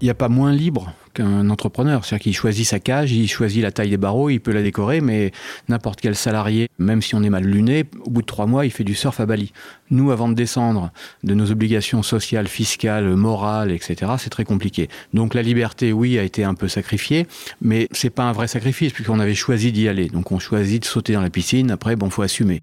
il n'y a pas moins libre qu'un entrepreneur. C'est-à-dire qu'il choisit sa cage, il choisit la taille des barreaux, il peut la décorer, mais n'importe quel salarié, même si on est mal luné, au bout de trois mois, il fait du surf à Bali. Nous, avant de descendre de nos obligations sociales, fiscales, morales, etc., c'est très compliqué. Donc la liberté, oui, a été un peu sacrifiée, mais c'est pas un vrai sacrifice puisqu'on avait choisi d'y aller. Donc on choisit de sauter dans la piscine. Après, bon, faut assumer.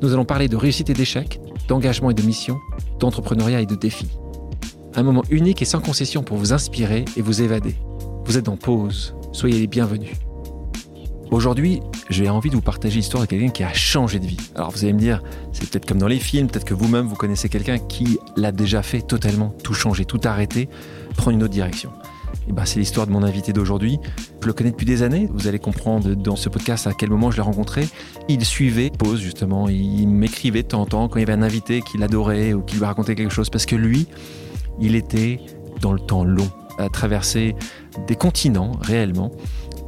Nous allons parler de réussite et d'échec, d'engagement et de mission, d'entrepreneuriat et de défis. Un moment unique et sans concession pour vous inspirer et vous évader. Vous êtes en pause, soyez les bienvenus. Aujourd'hui, j'ai envie de vous partager l'histoire de quelqu'un qui a changé de vie. Alors vous allez me dire, c'est peut-être comme dans les films, peut-être que vous-même vous connaissez quelqu'un qui l'a déjà fait totalement, tout changer, tout arrêter, prendre une autre direction. Et ben, c'est l'histoire de mon invité d'aujourd'hui. Je le connais depuis des années. Vous allez comprendre dans ce podcast à quel moment je l'ai rencontré. Il suivait Pause, justement. Il m'écrivait de temps en temps quand il y avait un invité qu'il adorait ou qui lui racontait quelque chose. Parce que lui, il était dans le temps long, à traverser des continents réellement.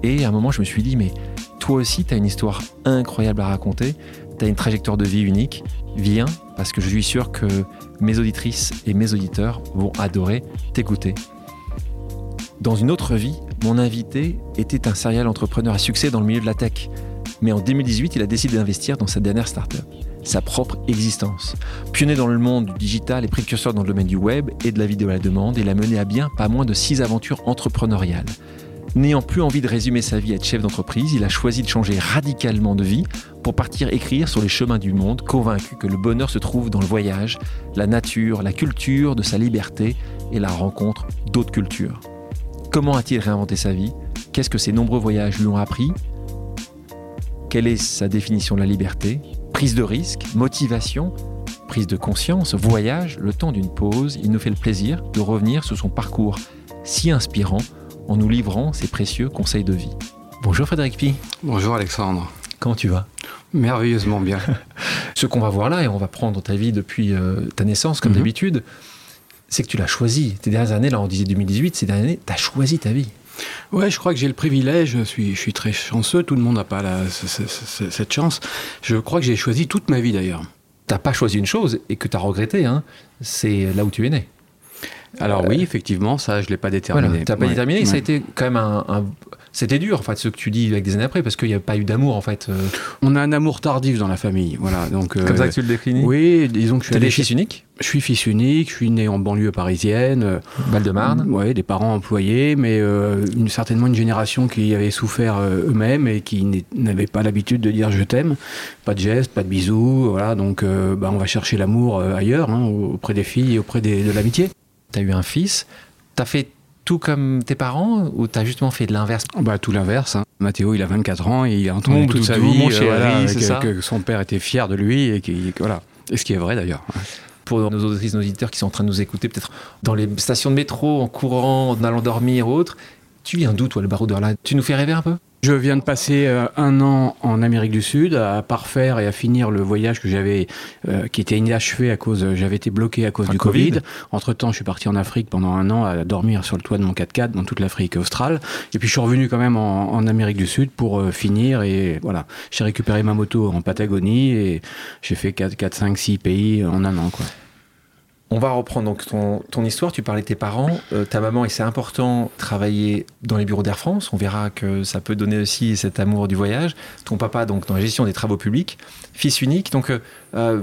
Et à un moment, je me suis dit, mais toi aussi, tu as une histoire incroyable à raconter. Tu as une trajectoire de vie unique. Viens, parce que je suis sûr que mes auditrices et mes auditeurs vont adorer t'écouter. Dans une autre vie, mon invité était un serial entrepreneur à succès dans le milieu de la tech. Mais en 2018, il a décidé d'investir dans sa dernière startup, sa propre existence. Pionnier dans le monde du digital et précurseur dans le domaine du web et de la vidéo à la demande, il a mené à bien pas moins de six aventures entrepreneuriales. N'ayant plus envie de résumer sa vie à être chef d'entreprise, il a choisi de changer radicalement de vie pour partir écrire sur les chemins du monde, convaincu que le bonheur se trouve dans le voyage, la nature, la culture de sa liberté et la rencontre d'autres cultures. Comment a-t-il réinventé sa vie? Qu'est-ce que ces nombreux voyages lui ont appris? Quelle est sa définition de la liberté? Prise de risque, motivation, prise de conscience, voyage, le temps d'une pause, il nous fait le plaisir de revenir sur son parcours si inspirant en nous livrant ses précieux conseils de vie. Bonjour Frédéric Pi. Bonjour Alexandre. Comment tu vas? Merveilleusement bien. Ce qu'on va voir là, et on va prendre ta vie depuis euh, ta naissance comme mhm. d'habitude, c'est que tu l'as choisi. Tes dernières années, là on disait 2018, ces dernières années, tu as choisi ta vie. Ouais, je crois que j'ai le privilège, je suis, je suis très chanceux, tout le monde n'a pas la, cette chance. Je crois que j'ai choisi toute ma vie d'ailleurs. T'as pas choisi une chose et que tu as regretté, hein, c'est là où tu es né. Alors oui, effectivement, ça, je ne l'ai pas déterminé. Voilà, tu n'as pas déterminé, ça a été quand même un, c'était dur, en fait, ce que tu dis avec des années après, parce qu'il n'y a pas eu d'amour, en fait. Euh. On a un amour tardif dans la famille, voilà. Donc, Comme ça que tu le définis Oui, disons que je suis. fils unique Je suis fils unique, je suis né en banlieue parisienne. Val-de-Marne Oui, des parents employés, mais euh, une, certainement une génération qui avait souffert euh, eux-mêmes et qui n'avait pas l'habitude de dire je t'aime. Pas de gestes, pas de bisous, voilà. Donc, bah, on va chercher l'amour ailleurs, hein, auprès des filles et auprès de l'amitié. Tu as eu un fils, tu as fait tout comme tes parents ou t'as justement fait de l'inverse? Bah, Tout l'inverse. Hein. Mathéo, il a 24 ans et il a entendu toute sa vie euh, que, son père était fier de lui et, voilà. et ce qui est vrai d'ailleurs. Pour nos auditrices, nos auditeurs qui sont en train de nous écouter, peut-être dans les stations de métro, en courant, en allant dormir ou autre, tu viens d'où toi le baroudeur là Tu nous fais rêver un peu? Je viens de passer euh, un an en Amérique du Sud à parfaire et à finir le voyage que j'avais, euh, qui était inachevé à cause, j'avais été bloqué à cause du Covid. Entre temps, je suis parti en Afrique pendant un an à dormir sur le toit de mon 4x4 dans toute l'Afrique australe. Et puis je suis revenu quand même en, Amérique du Sud pour euh, finir et voilà. J'ai récupéré ma moto en Patagonie et j'ai fait 4, 4, 5, 6 pays en un an, quoi. On va reprendre donc ton, histoire. Tu parlais de tes parents. Euh, ta maman, et c'est important, travailler dans les bureaux d'Air France. On verra que ça peut donner aussi cet amour du voyage. Ton papa, donc, dans la gestion des travaux publics. Fils unique. Donc, euh, euh,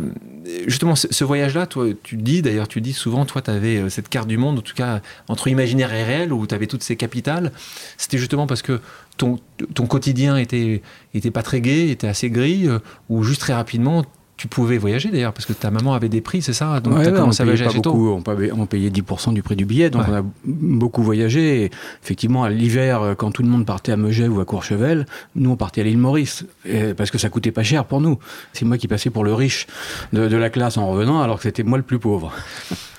justement, ce, voyage-là, toi, tu dis, d'ailleurs, tu dis souvent, toi, tu avais cette carte du monde, en tout cas, entre imaginaire et réel, où tu avais toutes ces capitales. C'était justement parce que ton, quotidien était, était pas très gai, était assez gris, ou juste très rapidement, tu pouvais voyager d'ailleurs, parce que ta maman avait des prix, c'est ça? Donc tu as commencé à voyager pas beaucoup, on, payait, on, payait, 10% du prix du billet, donc on a beaucoup voyagé. Et effectivement, à l'hiver, quand tout le monde partait à Megève ou à Courchevel, nous on partait à l'île Maurice, parce que ça coûtait pas cher pour nous. C'est moi qui passais pour le riche de, la classe en revenant, alors que c'était moi le plus pauvre.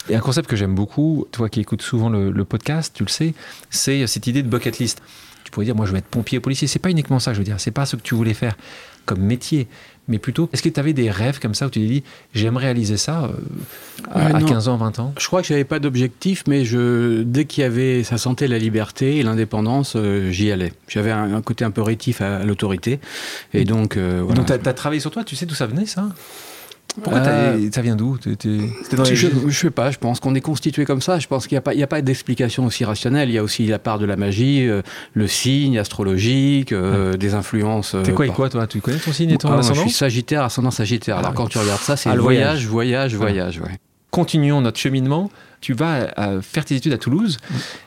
Et un concept que j'aime beaucoup, toi qui écoutes souvent le, le podcast, tu le sais, c'est cette idée de bucket list. Tu pourrais dire, moi je veux être pompier, policier. C'est pas uniquement ça, je veux dire. C'est pas ce que tu voulais faire comme métier, mais plutôt, est-ce que tu avais des rêves comme ça où tu t'es dit, j'aimerais réaliser ça euh, à, Euh, non. 15 ans, 20 ans? Je crois que j'avais pas d'objectif, mais je, dès qu'il y avait, ça sentait la liberté et l'indépendance, euh, j'y allais. J'avais un, un côté un peu rétif à, à l'autorité, et donc euh, voilà. Donc tu as, travaillé sur toi, tu sais d'où ça venait ça? Pourquoi Euh, ça vient d'où les je, je sais pas, je pense qu'on est constitué comme ça. Je pense qu'il n'y a pas, d'explication aussi rationnelle. Il y a aussi la part de la magie, euh, le signe astrologique, euh, des influences. T'es quoi et par- quoi toi? Tu connais ton signe et ton Ah, moi, je ascendant? suis Sagittaire, ascendant Sagittaire. Ah, Alors quand tu regardes ça, c'est Ah, voyage, voyage, voyage. ouais. Continuons notre cheminement. Tu vas faire tes études à Toulouse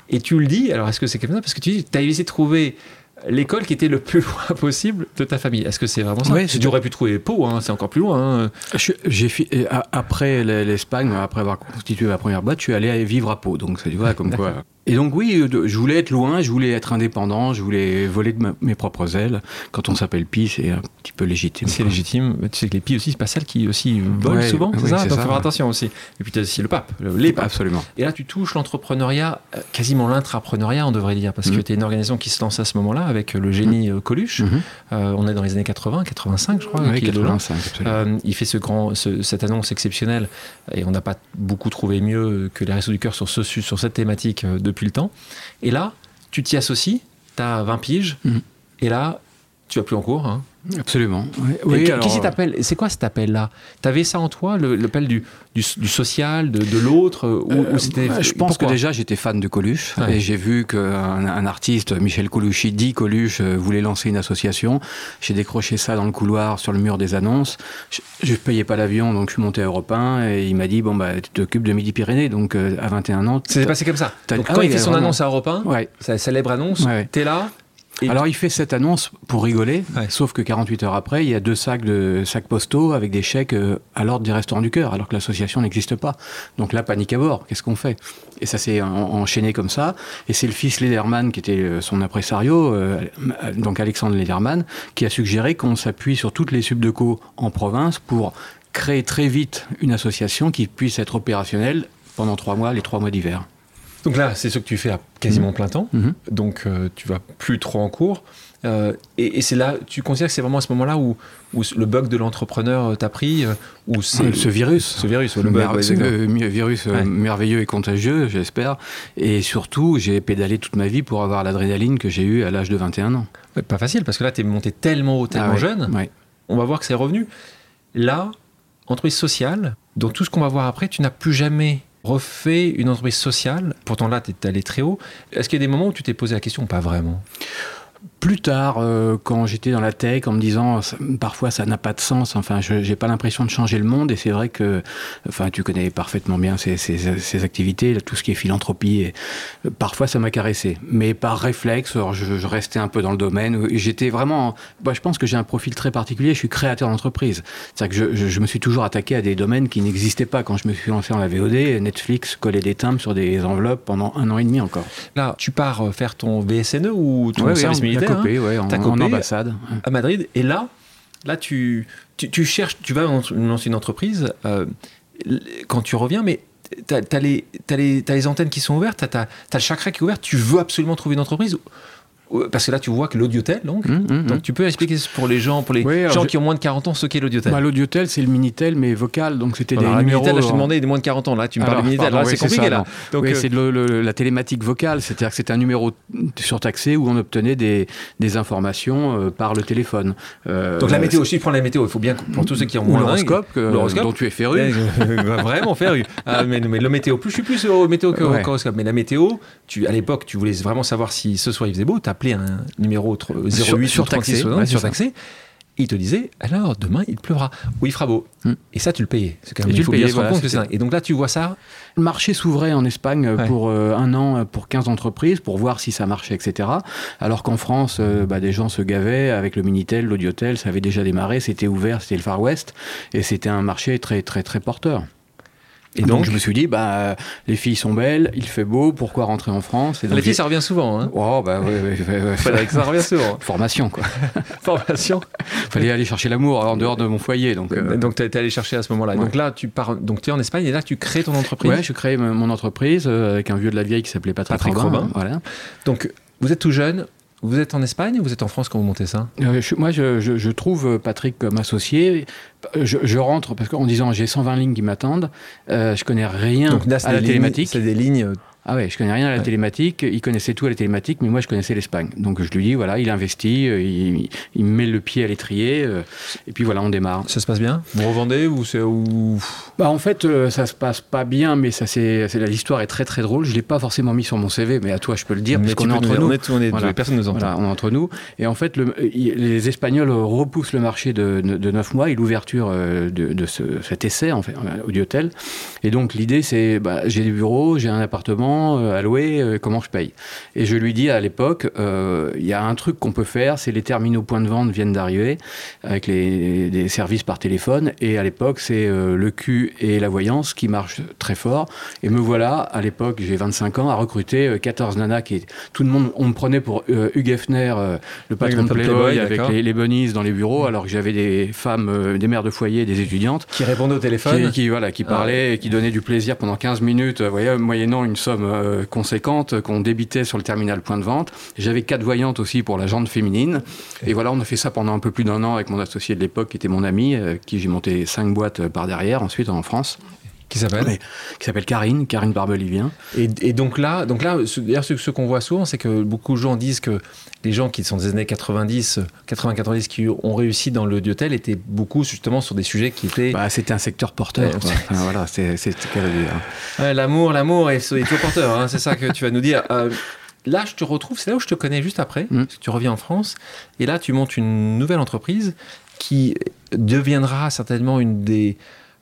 et tu le dis. Alors est-ce que c'est comme ça? Parce que tu dis, tu as essayé de trouver l'école qui était le plus loin possible de ta famille. Est-ce que c'est vraiment ça c'est- Tu aurais pu trouver Pau, hein, c'est encore plus loin. hein. Je- J'ai fi- après l'Espagne, après avoir constitué ma première boîte, je suis allé vivre à Pau. Donc, tu vois, comme quoi. Et donc, oui, de- je voulais être loin, je voulais être indépendant, je voulais voler de ma- mes propres ailes. Quand on s'appelle Pi, c'est un petit peu légitime. C'est légitime. Tu sais que les pies aussi, c'est pas celles qui aussi volent Ouais, souvent, c'est oui, ça Donc ça, faut faire attention aussi. Et puis tu as aussi le pape, le- les papes. Absolument. Et là, tu touches l'entrepreneuriat, euh, quasiment l'intrapreneuriat, on devrait dire, parce que Mhm. tu es une organisation qui se lance à ce moment-là avec euh, le génie euh, Coluche. Mhm. Euh, on est dans les années 80, 85, je crois. Oui, qu'il est dedans. 85, absolument. Euh, il fait ce grand, ce- cette annonce exceptionnelle et on n'a pas beaucoup trouvé mieux que les Restos du Cœur sur, ce, su- sur cette thématique euh, depuis le temps. Et là, tu t'y associes, tu as 20 piges Mhm. et là, tu vas plus en cours. Hein. Absolument. Oui, oui, alors, t'appelle C'est quoi cet appel-là? T'avais ça en toi, l'appel du, du, du social, de, de l'autre euh, Euh, je pense que déjà j'étais fan de Coluche Ouais. et j'ai vu qu'un un artiste, Michel Colucci, dit Coluche, euh, voulait lancer une association. J'ai décroché ça dans le couloir sur le mur des annonces. Je ne payais pas l'avion donc je suis monté à Europe 1 et il m'a dit bon bah tu t'occupes de Midi-Pyrénées donc euh, à 21 ans. C'était passé comme ça. Donc, ah quand il fait son vraiment. annonce à Europe 1, Ouais. sa célèbre annonce, ouais. t'es là. Et- Alors il fait cette annonce pour rigoler, Ouais. sauf que 48 heures après, il y a deux sacs de sacs postaux avec des chèques euh, à l'ordre des restaurants du cœur, alors que l'association n'existe pas. Donc là, panique à bord. Qu'est-ce qu'on fait? Et ça s'est en- enchaîné comme ça. Et c'est le fils Lederman, qui était euh, son impresario, euh, donc Alexandre Lederman, qui a suggéré qu'on s'appuie sur toutes les subdeco en province pour créer très vite une association qui puisse être opérationnelle pendant trois mois, les trois mois d'hiver. Donc là, c'est ce que tu fais à quasiment plein temps. Mhm. Donc euh, tu vas plus trop en cours. Euh, et et c'est là, tu considères que c'est vraiment à ce moment-là où, où le bug de l'entrepreneur euh, t'a pris euh, Ou c'est ce virus. ce virus, le bug, ouais, mi- virus Ouais. merveilleux et contagieux, j'espère. Et surtout, j'ai pédalé toute ma vie pour avoir l'adrénaline que j'ai eue à l'âge de 21 ans. Ouais, Pas facile, parce que là, tu es monté tellement haut, tellement Ah jeune. On va voir que c'est revenu. Là, entreprise sociale, dans tout ce qu'on va voir après, tu n'as plus jamais refait une entreprise sociale. Pourtant là, tu es allé très haut. Est-ce qu'il y a des moments où tu t'es posé la question ou Pas vraiment? Plus tard, euh, quand j'étais dans la tech, en me disant ça- parfois ça n'a pas de sens, enfin, je j'ai pas l'impression de changer le monde, et c'est vrai que, enfin, tu connais parfaitement bien ces, ces, ces activités, tout ce qui est philanthropie, et euh, parfois ça m'a caressé, mais par réflexe, je, je restais un peu dans le domaine. J'étais vraiment, bah, je pense que j'ai un profil très particulier. Je suis créateur d'entreprise, c'est-à-dire que je, je, je me suis toujours attaqué à des domaines qui n'existaient pas quand je me suis lancé dans la VOD. Netflix collait des timbres sur des enveloppes pendant un an et demi encore. Là, tu pars euh, faire ton VSNE ou ton Ouais, service militaire hein, copée, ouais, en, en copé ambassade. à Madrid. Et là, là tu, tu, tu cherches, tu vas dans- lancer une entreprise. euh, quand tu reviens, mais tu as, les, t'as les, t'as les antennes qui sont ouvertes, tu as, le chakra qui est ouvert, tu veux absolument trouver une entreprise. Parce que là, tu vois que l'audiotel, donc, Hum, hum, donc hum. tu peux expliquer pour les gens, pour les Oui, gens je- qui ont moins de 40 ans, ce qu'est l'audiotel. Bah, L'audiotel, c'est le Minitel, mais vocal, donc c'était des Alors, numéros. Minitel, là, je te en- demandais des moins de 40 ans. Là, tu me parles Alors, de Minitel. pardon, Là, oui, c'est c'est compliqué. ça, là. Donc, oui, euh, c'est de le- le- la télématique vocale, c'est-à-dire que c'était un numéro surtaxé où on obtenait des, des informations euh, par le téléphone. Euh, donc la météo, je prends la météo. Il faut bien, que- pour tous ceux qui ont moins l'horoscope, euh, L'horoscope. dont tu es féru. Je- vraiment féru. Ah, mais, mais le météo, plus je suis plus au météo qu'au Ouais. horoscope. Mais la météo, tu, à l'époque, tu voulais vraiment savoir si ce soir il faisait beau, t'appelais un numéro tr- 08 Sur- surtaxé, 36, ouais, c'est surtaxé. Il te disait, alors demain il pleuvra, ou il fera beau. Hmm. Et ça, tu le payais. Quand Et même, tu il faut le bien payais, voilà, compte que. Et donc là, tu vois ça. Le marché s'ouvrait en Espagne euh, Ouais. pour euh, un an, euh, pour 15 entreprises, pour voir si ça marchait, etc. Alors qu'en France, euh, bah, des gens se gavaient avec le Minitel, l'audiotel, ça avait déjà démarré, c'était ouvert, c'était le Far West, et c'était un marché très, très, très porteur. Et donc, je me suis dit, bah, les filles sont belles, il fait beau, pourquoi rentrer en France et Les filles, ça revient souvent. Hein oh, bah oui, ça revient souvent. Formation, quoi. Formation. Fallait aller chercher l'amour en dehors de mon foyer. Donc, euh... donc tu es allé chercher à ce moment-là. Donc là, tu pars, donc tu es en Espagne et là, tu crées ton entreprise. Ouais, je crée mon entreprise euh, avec un vieux de la vieille qui s'appelait Patrick, Patrick Robin. Voilà. Donc, vous êtes tout jeune, vous êtes en Espagne ou vous êtes en France quand vous montez ça? Euh, Moi, je, je, trouve Patrick comme associé. Je, je rentre parce qu'en disant j'ai 120 lignes qui m'attendent, euh, je connais rien Donc, là, à la télématique. C'est des lignes ah ouais, je connais rien à la télématique. Il connaissait tout à la télématique, mais moi je connaissais l'Espagne. Donc je lui dis voilà, il investit, euh, il, il met le pied à l'étrier, euh, et puis voilà, on démarre. Ça se passe bien? Vous revendez ou c'est ou Bah en fait, euh, ça se passe pas bien, mais ça c'est l'histoire est très très drôle. Je l'ai pas forcément mis sur mon CV, mais à toi je peux le dire parce qu'on est entre nous. On est, on est voilà. personne nous entend. Voilà, on est entre nous. Et en fait, le, les Espagnols repoussent le marché de, de 9 mois et l'ouverture de, de ce, cet essai en fait au hôtel. Et donc l'idée c'est bah, j'ai des bureaux, j'ai un appartement à louer euh, comment je paye. Et je lui dis à l'époque, euh, il y a un truc qu'on peut faire, c'est les terminaux points de vente viennent d'arriver avec les, services par téléphone. Et à l'époque, c'est euh, le Q et la voyance qui marchent très fort. Et me voilà, à l'époque, j'ai 25 ans, à recruter 14 nanas qui tout le monde, on me prenait pour Hugh Hefner, le patron de Playboy, avec les, les, bunnies dans les bureaux, alors que j'avais des femmes, des mères de foyer, des étudiantes. Qui répondaient au téléphone. Qui, voilà, qui ah parlaient, et qui donnaient du plaisir pendant 15 minutes, voyez, moyennant une somme conséquente qu'on débitait sur le terminal point de vente. J'avais quatre voyantes aussi pour la jante féminine. Et voilà, on a fait ça pendant un peu plus d'un an avec mon associé de l'époque, qui était mon ami, euh, qui j'ai monté cinq boîtes euh, par derrière, ensuite en France. Qui s'appelle Qui s'appelle Karine, Karine Barbelivien. Et, et donc là, donc là d'ailleurs, ce, qu'on voit souvent, c'est que beaucoup de gens disent que les gens qui sont des années 90, 80-90, qui ont réussi dans le diotel étaient beaucoup justement sur des sujets qui étaient. Bah, c'était un secteur porteur. voilà, c'est ce qu'elle dire. l'amour, l'amour est, est toujours porteur, hein, c'est ça que tu vas nous dire. Euh, là, je te retrouve, c'est là où je te connais juste après. Mm. Tu reviens en France et là, tu montes une nouvelle entreprise qui deviendra certainement une des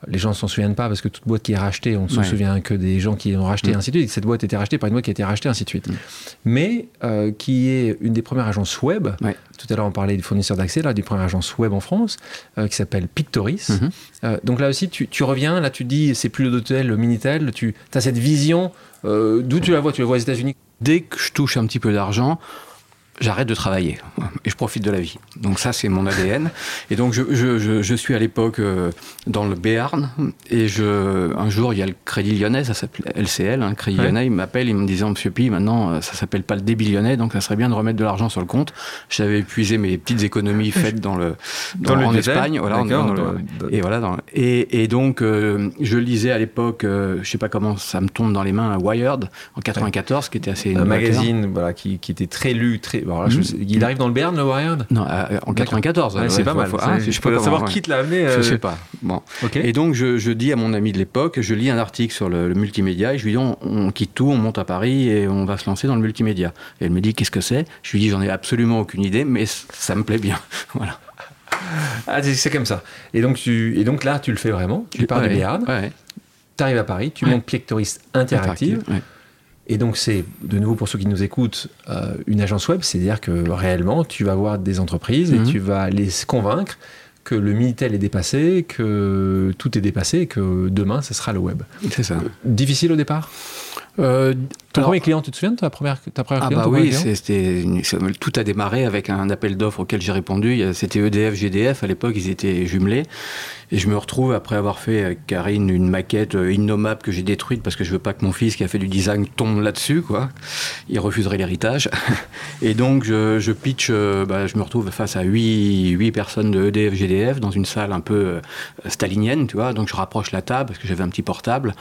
les gens ne s'en souviennent pas parce que toute boîte qui est rachetée, on ne se souvient que des gens qui l'ont racheté, mm. ainsi de suite. Cette boîte a été rachetée par une boîte qui a été rachetée, ainsi de suite. Mm. Mais euh, qui est une des premières agences web. Tout à l'heure, on parlait des fournisseurs d'accès, là, des premières agences web en France, euh, qui s'appelle Pictoris. Mm-hmm. Euh, donc là aussi, tu, tu, reviens, là, tu dis, c'est plus le Dotel, le Minitel. Tu as cette vision. D'où tu la vois Tu la vois aux États-Unis? Dès que je touche un petit peu d'argent, j'arrête de travailler et je profite de la vie. Donc ça, c'est mon ADN. Et donc je, je, je, suis à l'époque euh, dans le Béarn et je, un jour, il y a le Crédit Lyonnais, ça s'appelle LCL, hein, Crédit Lyonnais, il m'appelle, il me disait, Monsieur Pi, maintenant, euh, ça s'appelle pas le débit lyonnais, donc ça serait bien de remettre de l'argent sur le compte. J'avais épuisé mes petites économies faites dans le, dans, en Espagne, voilà, dans le, et voilà, dans, et, et donc euh, je lisais à l'époque, je sais pas comment ça me tombe dans les mains, Wired en 94, qui était assez un magazine, voilà, qui, qui était très lu, très Hmm. il arrive dans le Bern, le Wired Non, euh, en 94. c'est pas mal. Ah, je peux savoir qui te l'a amené. Je sais pas. Bon. Et donc, je, dis à mon ami de l'époque, je lis un article sur le, multimédia et je lui dis on, quitte tout, on monte à Paris et on va se lancer dans le multimédia. Et elle me dit qu'est-ce que c'est? Je lui dis j'en ai absolument aucune idée, mais ça me plaît bien. voilà. Ah, c'est comme ça. Et donc, tu, et donc là, tu le fais vraiment. Tu pars de Béarn. Tu arrives à Paris, tu montes Plectoris Interactive. Et donc, c'est, de nouveau, pour ceux qui nous écoutent, euh, une agence web, c'est-à-dire que réellement, tu vas voir des entreprises et mhm. tu vas les convaincre que le Minitel est dépassé, que tout est dépassé et que demain, ce sera le web. C'est ça. Difficile au départ? Euh, ton premier client, tu te souviens de ta première, ta première ah bah oui, c'était tout a démarré avec un appel d'offres auquel j'ai répondu. C'était EDF, GDF à l'époque, ils étaient jumelés. Et je me retrouve après avoir fait avec Karine une maquette euh, innommable que j'ai détruite parce que je veux pas que mon fils qui a fait du design tombe là-dessus, quoi. Il refuserait l'héritage. Et donc je, je pitch, euh, bah, je me retrouve face à 8, 8 personnes de EDF, GDF dans une salle un peu stalinienne, tu vois. Donc je rapproche la table parce que j'avais un petit portable.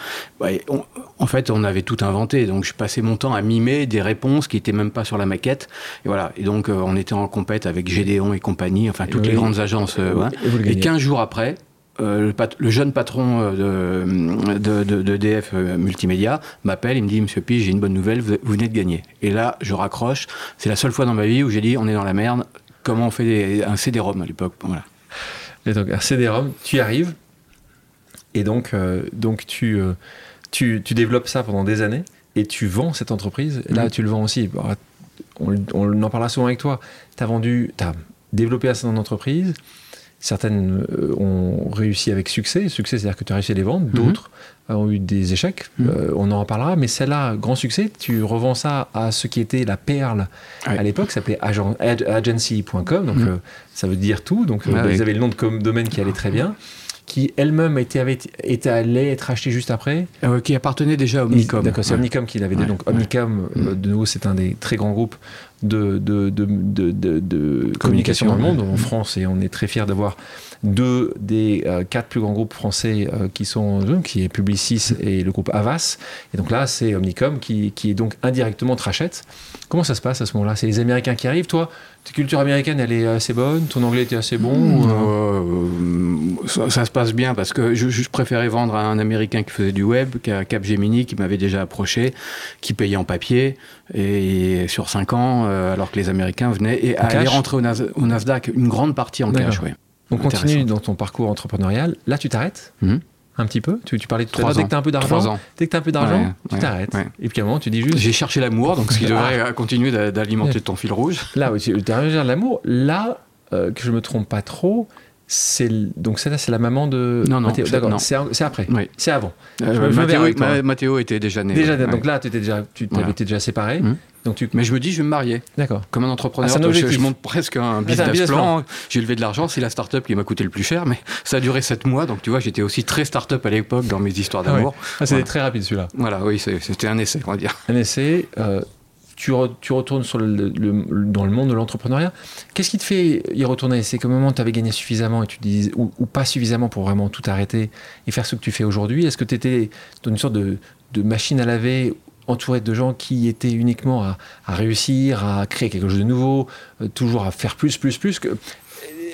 en fait, on avait tout inventé. Donc je passais mon temps à mimer des réponses qui étaient même pas sur la maquette. Et voilà. Et donc on était en compète avec Gédéon et compagnie, enfin toutes les grandes agences. Et, et 15 jours après, euh, le, jeune patron euh, de, de, DF euh, Multimédia m'appelle, il me dit Monsieur Pi, j'ai une bonne nouvelle, vous, venez de gagner. Et là, je raccroche. C'est la seule fois dans ma vie où j'ai dit on est dans la merde. Comment on fait un CD-ROM à l'époque? Voilà. Et donc un CD-ROM, tu y arrives, et donc, donc tu, tu, tu, développes ça pendant des années, et tu vends cette entreprise. là, mm. tu le vends aussi. On, on, en parlera souvent avec toi. Tu as vendu, tu as développé assez ton entreprise Certaines euh, ont réussi avec succès. Succès, c'est-à-dire que tu as réussi à les vendre. Mhm. D'autres ont eu des échecs. Mhm. Euh, on en reparlera. Mais celle-là, grand succès, tu revends ça à ce qui était la perle à l'époque, ça s'appelait agency.com. Donc, Mhm. euh, ça veut dire tout. Donc, euh, Ah ils avaient le nom de domaine qui allait très bien. Qui elle-même était, avait, était allée être achetée juste après. Euh, qui appartenait déjà à Omnicom. D'accord, c'est Ouais. Omnicom qui l'avait dit. Ouais, Donc ouais. Omnicom, euh, de nouveau, c'est un des très grands groupes de, de, de, de, de- de communication dans le monde. En France, et on est très fiers d'avoir deux des euh, quatre plus grands groupes français euh, qui sont euh, qui est Publicis et le groupe Avas. Et donc là, c'est Omnicom qui, qui est donc indirectement te rachète. Comment ça se passe à ce moment-là? C'est les Américains qui arrivent. Toi, ta culture américaine, elle est assez bonne? Ton anglais était assez bon. ou, euh, ça, ça se passe bien parce que je, je préférais vendre à un Américain qui faisait du web qu'à Capgemini qui m'avait déjà approché, qui payait en papier et sur 5 ans, euh, alors que les Américains venaient et En allaient rentrer au, Nas- au Nasdaq une grande partie en cash. Ouais. On continue dans ton parcours entrepreneurial. Là, tu t'arrêtes Mhm. un petit peu. Tu, tu parlais tout à Trois l'heure, dès ans. que tu as un peu d'argent, dès que tu as un peu d'argent, Ouais, tu ouais, t'arrêtes. ouais. Et puis à un moment, tu dis juste, J'ai cherché l'amour, donc ce qui Ah. devrait continuer d'a- d'alimenter ton fil rouge. là, tu as de l'amour. Là, euh, que je me trompe pas trop, c'est donc celle-là, c'est la maman de Non, non, c'est- D'accord, après. Oui. C'est avant. Euh, je Mathéo, avec toi. Ma- Mathéo était déjà né. Déjà, ouais. donc là, tu étais déjà, tu Voilà. avais été déjà séparé. Mhm. Donc tu, Mais je me dis, je vais me marier. d'accord. Comme un entrepreneur, Ah, je, je monte presque un un business, plan. J'ai levé de l'argent, c'est la start-up qui m'a coûté le plus cher, mais ça a duré 7 mois. Donc tu vois, j'étais aussi très start-up à l'époque dans mes histoires Ah d'amour. Ah, c'était Voilà. très rapide celui-là. Voilà, oui, c'était un essai, on va dire. Un essai. euh, tu, re- tu retournes dans le monde de l'entrepreneuriat. Qu'est-ce qui te fait y retourner? C'est qu'au moment où tu avais gagné suffisamment et tu ou, pas suffisamment pour vraiment tout arrêter et faire ce que tu fais aujourd'hui Est-ce que tu étais dans une sorte de, machine à laver entouré de gens qui étaient uniquement à, réussir, à créer quelque chose de nouveau, euh, toujours à faire plus, plus, plus.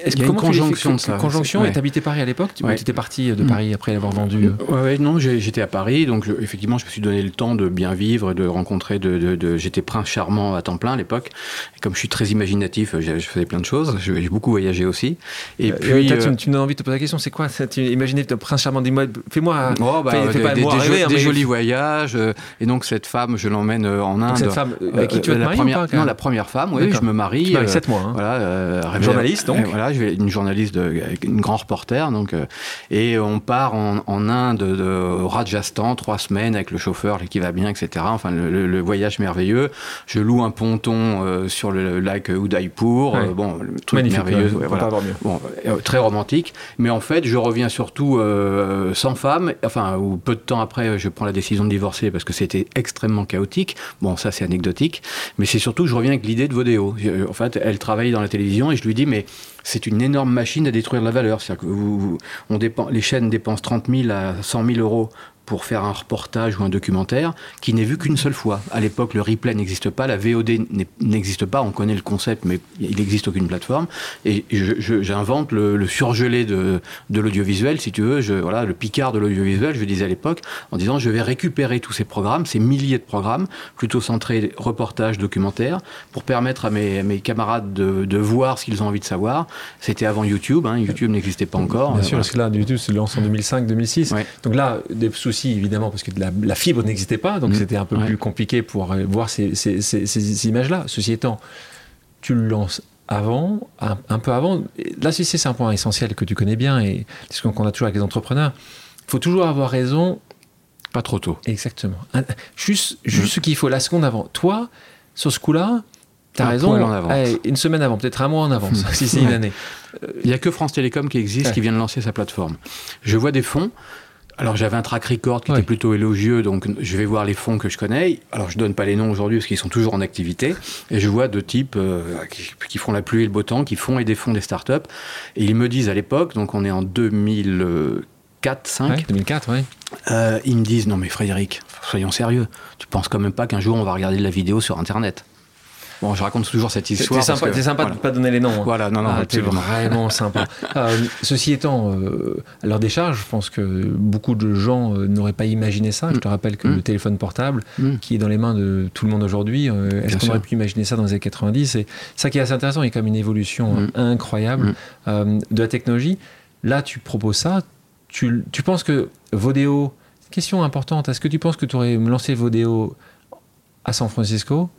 Est-ce que une conjonction ça. Conjonction, Ouais. et t'habitais Paris à l'époque Tu Ouais. étais parti de Mm. Paris après avoir vendu... euh, Ouais, ouais, non, j'étais à Paris, donc je- effectivement, je me suis donné le temps de bien vivre, de rencontrer, de, de- de- j'étais prince charmant à temps plein à l'époque. Et comme je suis très imaginatif, je, je faisais plein de choses. J'ai beaucoup voyagé aussi. Et euh, puis, tu, euh, tu me donnes envie de te poser la question, c'est quoi ça Tu imaginez le prince charmant, dis-moi, fais-moi... Oh, bah, Fais- fais des, pas des- moi des rêver, jo- hein, des jolis voyages. et donc, cette femme, je l'emmène en Inde. Donc cette femme avec qui tu te la marier première, ou pas quand Non, même la première femme, oui, je me marie. Tu m'as avec euh, 7 mois. hein. Voilà, Journaliste, donc Voilà, je vais une journaliste, de, une grand reporter, donc euh, et on part en, en Inde, de, au Rajasthan, trois semaines avec le chauffeur qui va bien, etc. Enfin, le, voyage merveilleux. Je loue un ponton euh, sur le lac Udaipur. Ouais. euh, bon, le truc Magnifique, merveilleux. ouais, voilà. Bon, très romantique, mais en fait, je reviens surtout euh, sans femme, enfin, ou peu de temps après, je prends la décision de divorcer parce que c'était extrêmement chaotique. Bon, ça, c'est anecdotique, mais c'est surtout que je reviens avec l'idée de Vodéo. En fait, elle travaille dans la télévision et je lui dis, mais c'est une énorme machine à détruire la valeur. C'est-à-dire que vous, vous- on dépen- les chaînes dépensent 30 000 à 100 000 euros pour faire un reportage ou un documentaire qui n'est vu qu'une seule fois. À l'époque, le replay n'existe pas, la VOD n'existe pas, on connaît le concept, mais il n'existe aucune plateforme. Et j'invente le, le surgelé de, de l'audiovisuel, si tu veux, je, voilà, le picard de l'audiovisuel, je disais à l'époque, en disant je vais récupérer tous ces programmes, ces milliers de programmes, plutôt centrés reportage, documentaire, pour permettre à mes, à mes camarades de, de voir ce qu'ils ont envie de savoir. C'était avant YouTube, hein, YouTube n'existait pas encore. Bien sûr, voilà. parce que là, du tout, c'est lancé en 2005-2006. Ouais. Donc là, des soucis, évidemment, parce que la, la fibre n'existait pas, donc Mhm. c'était un peu Ouais. plus compliqué pour euh, voir ces, ces- ces- ces images-là. Ceci étant, tu le lances avant, un, un peu avant. Là, si c'est un point essentiel que tu connais bien, et c'est ce qu'on a toujours avec les entrepreneurs. Il faut toujours avoir raison Pas trop tôt. Exactement. Juste, juste ce qu'il faut, la seconde avant. Toi, sur ce coup-là, tu as Un raison. en avance. allez, une semaine avant, peut-être un mois en avance, si c'est une année. Il n'y a que France Télécom qui existe, Ouais. qui vient de lancer sa plateforme. Je vois des fonds. Alors j'avais un track record qui était plutôt élogieux, donc je vais voir les fonds que je connais. Alors je donne pas les noms aujourd'hui parce qu'ils sont toujours en activité. Et je vois deux types euh, qui, qui font la pluie et le beau temps, qui font et défont des startups. Et ils me disent à l'époque, donc on est en 2004, 5 Ouais, 2004, oui. euh, ils me disent non mais Frédéric, soyons sérieux. Tu penses quand même pas qu'un jour on va regarder de la vidéo sur Internet? Bon, je raconte toujours cette C'est histoire. parce sympa, que- de ne pas donner les noms. hein. Voilà, non, non, Ah, vraiment sympa. Euh, ceci étant, euh, à leur décharge, je pense que beaucoup de gens euh, n'auraient pas imaginé ça. Je te rappelle que Mm. le téléphone portable, Mm. qui est dans les mains de tout le monde aujourd'hui, euh, est-ce qu'on aurait pu imaginer ça dans les années 90 Et ça qui est assez intéressant, il y a quand même une évolution Mm. euh, incroyable Mm. de la technologie. Là, tu proposes ça. Tu, tu penses que Vodeo, question importante, est-ce que tu penses que tu aurais lancé Vodeo à San Francisco?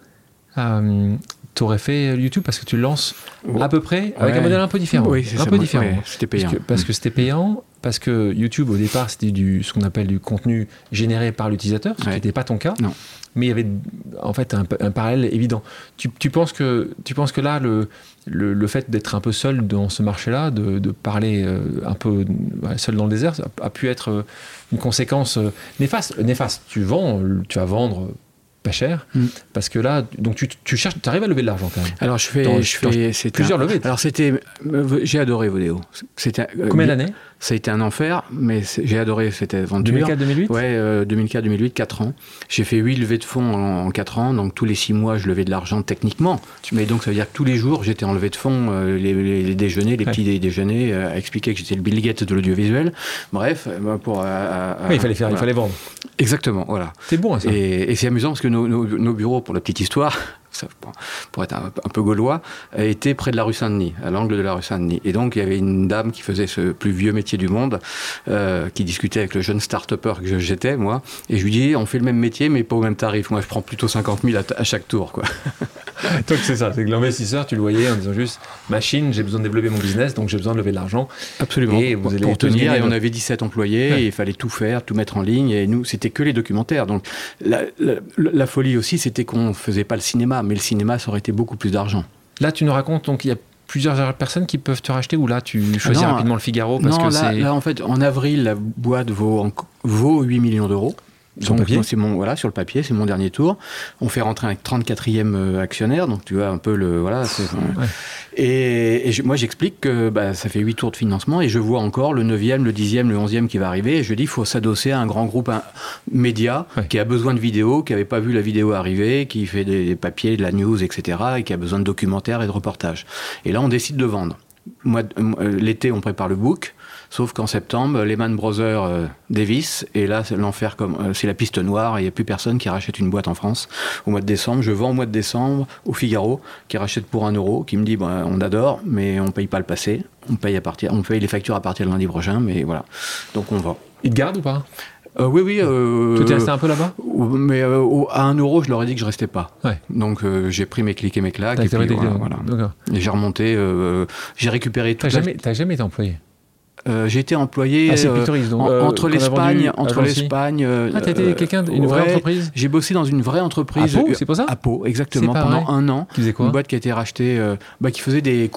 Euh, aurais fait YouTube parce que tu lances à peu près avec un modèle un peu différent. Oui, c'est un ça, peu différent. ouais, c'était payant. Parce que c'était payant, parce que YouTube au départ c'était du ce qu'on appelle du contenu généré par l'utilisateur, ce qui n'était pas ton cas. Non. Mais il y avait en fait un, un parallèle évident. Tu, tu penses que tu penses que là le le, le fait d'être un peu seul dans ce marché-là, de, de parler euh, un peu seul dans le désert, a, a pu être euh, une conséquence euh, néfaste. Néfaste. Tu vends, tu vas vendre pas cher, Mm. parce que là, donc tu, tu cherches, tu arrives à lever de l'argent quand même. Alors je fais, Dans- je fais plusieurs un- levées. Alors c'était, euh, j'ai adoré Vodéo. C'était euh, Combien d'années? Ça a été un enfer, mais j'ai adoré cette aventure. 2004-2008 Ouais, euh, 2004-2008, 4 ans. J'ai fait 8 levées de fonds en, en 4 ans, donc tous les 6 mois, je levais de l'argent techniquement. Mais donc ça veut dire que tous les jours, j'étais en levée de fonds, euh, les, les- les déjeuners, les Ouais. petits dé- déjeuners, euh, à expliquer que j'étais le Bill Gates de l'audiovisuel. Bref, euh, bah, pour... euh, euh, Oui, il fallait faire, il fallait vendre. Exactement, voilà. C'est bon ça. Et, et c'est amusant parce que nos, nos- nos bureaux, pour la petite histoire, pour, être un, un peu gaulois, étaient près de la rue Saint-Denis, à l'angle de la rue Saint-Denis. Et donc, il y avait une dame qui faisait ce plus vieux métier du monde, euh, qui discutait avec le jeune start-upper que j'étais, moi. Et je lui dis, on fait le même métier, mais pas au même tarif. Moi, je prends plutôt 50 000 à, chaque tour, quoi. Donc c'est ça, c'est que l'investisseur, tu le voyais en disant juste machine, j'ai besoin de développer mon business, donc j'ai besoin de lever de l'argent. Absolument. Et vous pour, allez pour tenir, et on avait 17 employés, Ouais. et il fallait tout faire, tout mettre en ligne, et nous, c'était que les documentaires. Donc, la, la- la folie aussi, c'était qu'on faisait pas le cinéma, mais le cinéma, ça aurait été beaucoup plus d'argent. Là, tu nous racontes, donc il y a plusieurs personnes qui peuvent te racheter ou là, tu choisis non, rapidement le Figaro parce non, que là, c'est. là, en fait, en avril, la boîte vaut, vaut 8 millions d'euros. Sur Donc, papier moi, c'est mon voilà sur le papier, c'est mon dernier tour. On fait rentrer un 34e euh, actionnaire, donc tu vois un peu le voilà. Ouais. Et, et je- moi j'explique que bah, ça fait 8 tours de financement et je vois encore le 9e, le 10e, le 11e qui va arriver. Et je dis il faut s'adosser à un grand groupe un, média Ouais. qui a besoin de vidéos, qui n'avait pas vu la vidéo arriver, qui fait des, des papiers, de la news, etc. et qui a besoin de documentaires et de reportages. Et là on décide de vendre. Moi, euh, L'été on prépare le book. Sauf qu'en septembre, Lehman Brothers euh, dévisse, et là, c'est l'enfer comme euh, c'est la piste noire, et il n'y a plus personne qui rachète une boîte en France. Au mois de décembre, je vends au mois de décembre au Figaro, qui rachète pour un euro, qui me dit bon, on adore, mais on paye pas le passé, on paye à partir, on paye les factures à partir de lundi prochain, mais voilà. Donc on vend. Ils te gardent ou pas? Euh, oui, oui. Euh, Tu t'es resté un peu là-bas? mais euh, au- à un euro, je leur ai dit que je restais pas. Ouais. Donc j'ai pris mes clics et mes claques, et puis, voilà, voilà. Et j'ai remonté, j'ai récupéré T'as tout. jamais, t'as jamais été employé? Euh, j'ai été employé Ah, euh, Pictoris, donc, en- euh, entre l'Espagne, entre l'Espagne. Ah, t'as été quelqu'un d'une vraie entreprise J'ai bossé dans une vraie entreprise. À Pau, c'est pour ça À Pau, exactement, pas pendant vrai. un an. Qui faisait quoi Une boîte qui a été rachetée, euh, bah, qui faisait des,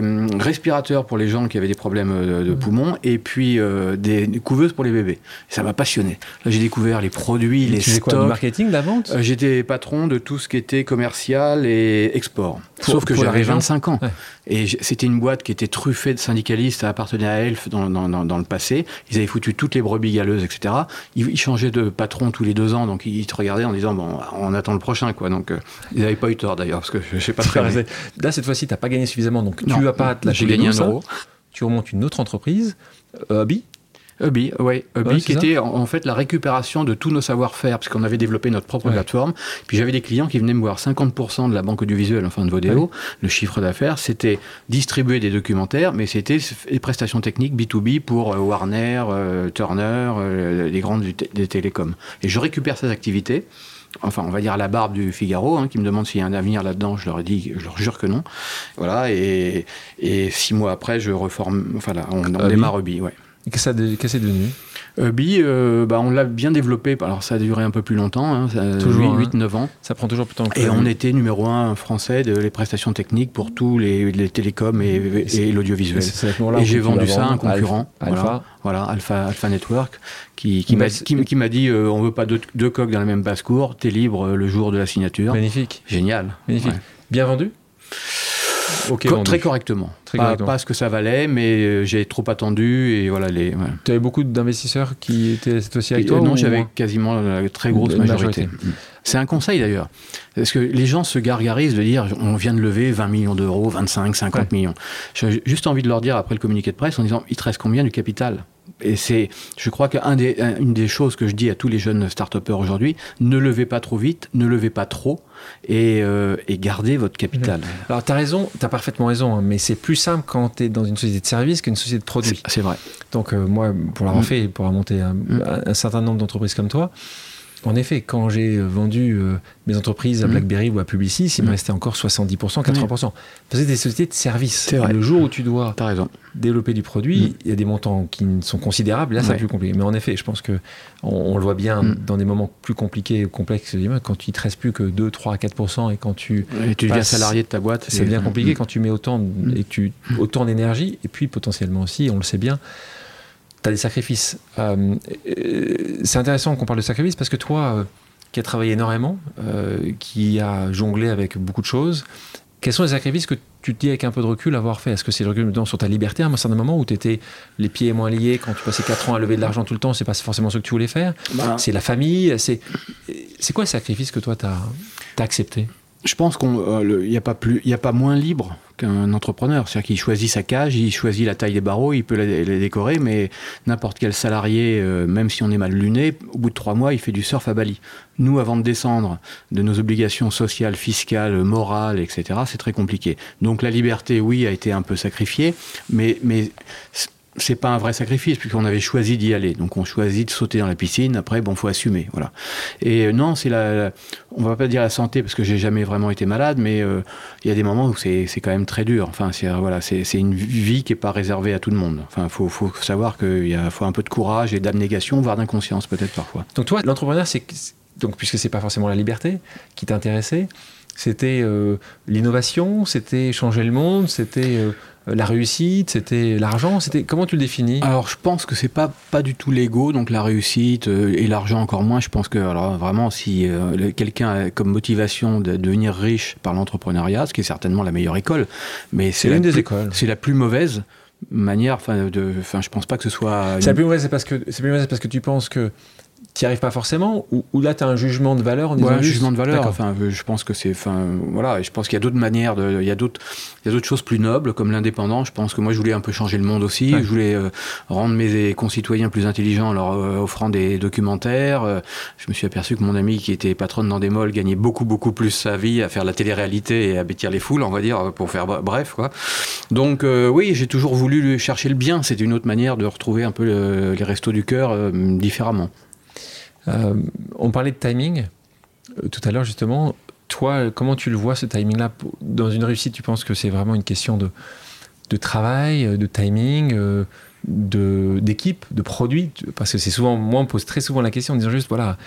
hum, respirateurs pour les gens qui avaient des problèmes de poumons et puis euh, des, couveuses pour les bébés. Ça m'a passionné. Là, j'ai découvert les produits, les Tu faisais quoi Du stocks. marketing, de la vente Euh, J'étais patron de tout ce qui était commercial et export. Pour- Sauf que j'avais région 25 ans. Ouais. Et c'était une boîte qui était truffée de syndicalistes, ça appartenait à Elf dans, dans, dans, dans le passé. Ils avaient foutu toutes les brebis galeuses, etc. Ils, ils changeaient de patron tous les deux ans, donc ils te regardaient en disant, bon, on attend le prochain, quoi. Donc, euh, ils n'avaient pas eu tort d'ailleurs, parce que je ne sais pas très bien. Là, cette fois-ci, t'as pas gagné suffisamment, donc Non. tu vas pas te lâcher J'ai gagné un ça. euro. Tu remontes une autre entreprise, euh, Ouais, qui était en, en fait la récupération de tous nos savoir-faire, parce qu'on avait développé notre propre Ouais. plateforme. Puis j'avais des clients qui venaient me voir 50% de la banque audiovisuelle, enfin de Vodéo, le chiffre d'affaires, c'était distribuer des documentaires, mais c'était des prestations techniques B2B pour euh, Warner, euh, Turner, euh, les grandes des télécoms. Et je récupère ces activités. Enfin, on va dire à la barbe du Figaro, hein, qui me demande s'il y a un avenir là-dedans. Je leur ai dit, je leur jure que non. Voilà. Et, et six mois après, je reforme. Enfin, là, on, démarre Hubby, ouais. Et Qu'est-ce que c'est devenu Hubby, euh, bah, on l'a bien développé. Alors, ça a duré un peu plus longtemps, hein, ça- Toujours, 8, 9 ans. Ça prend toujours plus de temps que Et on était numéro un français de les prestations techniques pour tous les, les télécoms et, et, Et l'audiovisuel. Et j'ai vendu ça à un concurrent. Alpha. Voilà, Alpha. voilà, Alpha, Alpha Network, qui, qui Bah, m'a qui, qui m'a dit euh, on veut pas deux, deux coques dans la même basse-cour, t'es libre euh, le jour de la signature. Magnifique. Génial. Magnifique. Ouais. Bien vendu? Ok, Co- vendu. très correctement. Très pas, correctement. pas ce que ça valait, mais euh, j'ai trop attendu et voilà les. ouais. Tu avais beaucoup d'investisseurs qui étaient cette fois-ci avec Et, toi euh, non, j'avais quasiment la très grosse majorité. Mm. C'est un conseil d'ailleurs. Parce que les gens se gargarisent de dire on vient de lever 20 millions d'euros, 25, 50 millions. J'ai juste envie de leur dire après le communiqué de presse en disant il te reste combien du capital? Et c'est, je crois qu'une des, un- une des choses que je dis à tous les jeunes start aujourd'hui, ne levez pas trop vite, ne levez pas trop et, euh, et gardez votre capital. Alors, tu as raison, tu as parfaitement raison, hein, mais c'est plus simple quand tu es dans une société de service qu'une société de produits. C'est vrai. Donc, euh, moi, pour l'avoir Mm. fait, pour avoir monté un, Mm. un certain nombre d'entreprises comme toi, En effet, quand j'ai euh, vendu euh, mes entreprises à Mhm. BlackBerry ou à Publicis, il me Mhm. restait encore 70%, 80%. Parce que c'est des sociétés de services. Le jour où tu dois T'as raison. développer du produit, Mhm. il y a des montants qui sont considérables. Là, c'est Ouais. plus compliqué. Mais en effet, je pense que on, on le voit bien dans des moments plus compliqués ou complexes. Quand il te reste plus que 2, 3, 4% et quand tu Et tu deviens salarié de ta boîte. c'est bien compliqué quand tu mets autant, et tu, autant d'énergie, et puis potentiellement aussi, on le sait bien, tu as des sacrifices. Euh, c'est intéressant qu'on parle de sacrifices parce que toi, euh, qui as travaillé énormément, euh, qui a jonglé avec beaucoup de choses, quels sont les sacrifices que tu te dis avec un peu de recul avoir fait? Est-ce que c'est le recul sur ta liberté? À un certain moment où tu étais les pieds moins liés quand tu passais 4 ans à lever de l'argent tout le temps C'est pas forcément ce que tu voulais faire? Bah, C'est la famille C'est quoi le sacrifice que toi tu as, accepté? Je pense qu'il n'y a, a pas moins libre qu'un entrepreneur. C'est-à-dire qu'il choisit sa cage, il choisit la taille des barreaux, il peut les décorer, mais n'importe quel salarié, euh, même si on est mal luné, au bout de trois mois, il fait du surf à Bali. Nous, avant de descendre de nos obligations sociales, fiscales, morales, etc., c'est très compliqué. Donc la liberté, oui, a été un peu sacrifiée, mais, mais c'est pas un vrai sacrifice puisqu'on avait choisi d'y aller. Donc on choisit de sauter dans la piscine. Après, bon, faut assumer, voilà. Et euh, non, c'est la, on va pas dire la santé parce que j'ai jamais vraiment été malade, mais euh, il y a des moments où c'est quand même très dur. Enfin, c'est euh, voilà, c'est une vie qui est pas réservée à tout le monde. Enfin, faut faut savoir qu'il y a faut un peu de courage et d'abnégation, voire d'inconscience peut-être parfois. Donc toi, l'entrepreneur, c'est donc puisque c'est pas forcément la liberté qui t'intéressait, c'était euh, l'innovation, c'était changer le monde, c'était euh, la réussite, c'était l'argent, c'était comment tu le définis? Alors, je pense que c'est pas pas du tout l'ego, donc la réussite euh, et l'argent encore moins. Je pense que alors vraiment, si quelqu'un a comme motivation de devenir riche par l'entrepreneuriat, ce qui est certainement la meilleure école, mais C'est l'une des plus- écoles. c'est la plus mauvaise manière. Enfin, de, enfin, je pense pas que ce soit. C'est la plus mauvaise, c'est parce que c'est plus mauvaise parce que tu penses que tu n'y arrives pas forcément, ou, ou là tu as un jugement de valeur en disant Ouais, un jugement de valeur. Enfin, je pense que c'est, enfin, voilà. Je pense qu'il y a d'autres manières de, il y a d'autres, il y a d'autres choses plus nobles comme l'indépendant. Je pense que moi, je voulais un peu changer le monde aussi. Ouais. Je voulais euh, rendre mes concitoyens plus intelligents en leur euh, offrant des documentaires. Euh, je me suis aperçu que mon ami qui était patronne dans des malls gagnait beaucoup, beaucoup plus sa vie à faire la télé-réalité et à bêtir les foules, on va dire, pour faire bre- bref, quoi. Donc, oui, j'ai toujours voulu chercher le bien. C'est une autre manière de retrouver un peu le- les restos du cœur différemment. Euh, on parlait de timing euh, tout à l'heure justement. Toi, comment tu le vois ce timing-là? Dans une réussite, tu penses que c'est vraiment une question de, travail, euh, de timing, de- d'équipe, de, produit? Parce que c'est souvent, moi, on me pose très souvent la question en disant juste, voilà,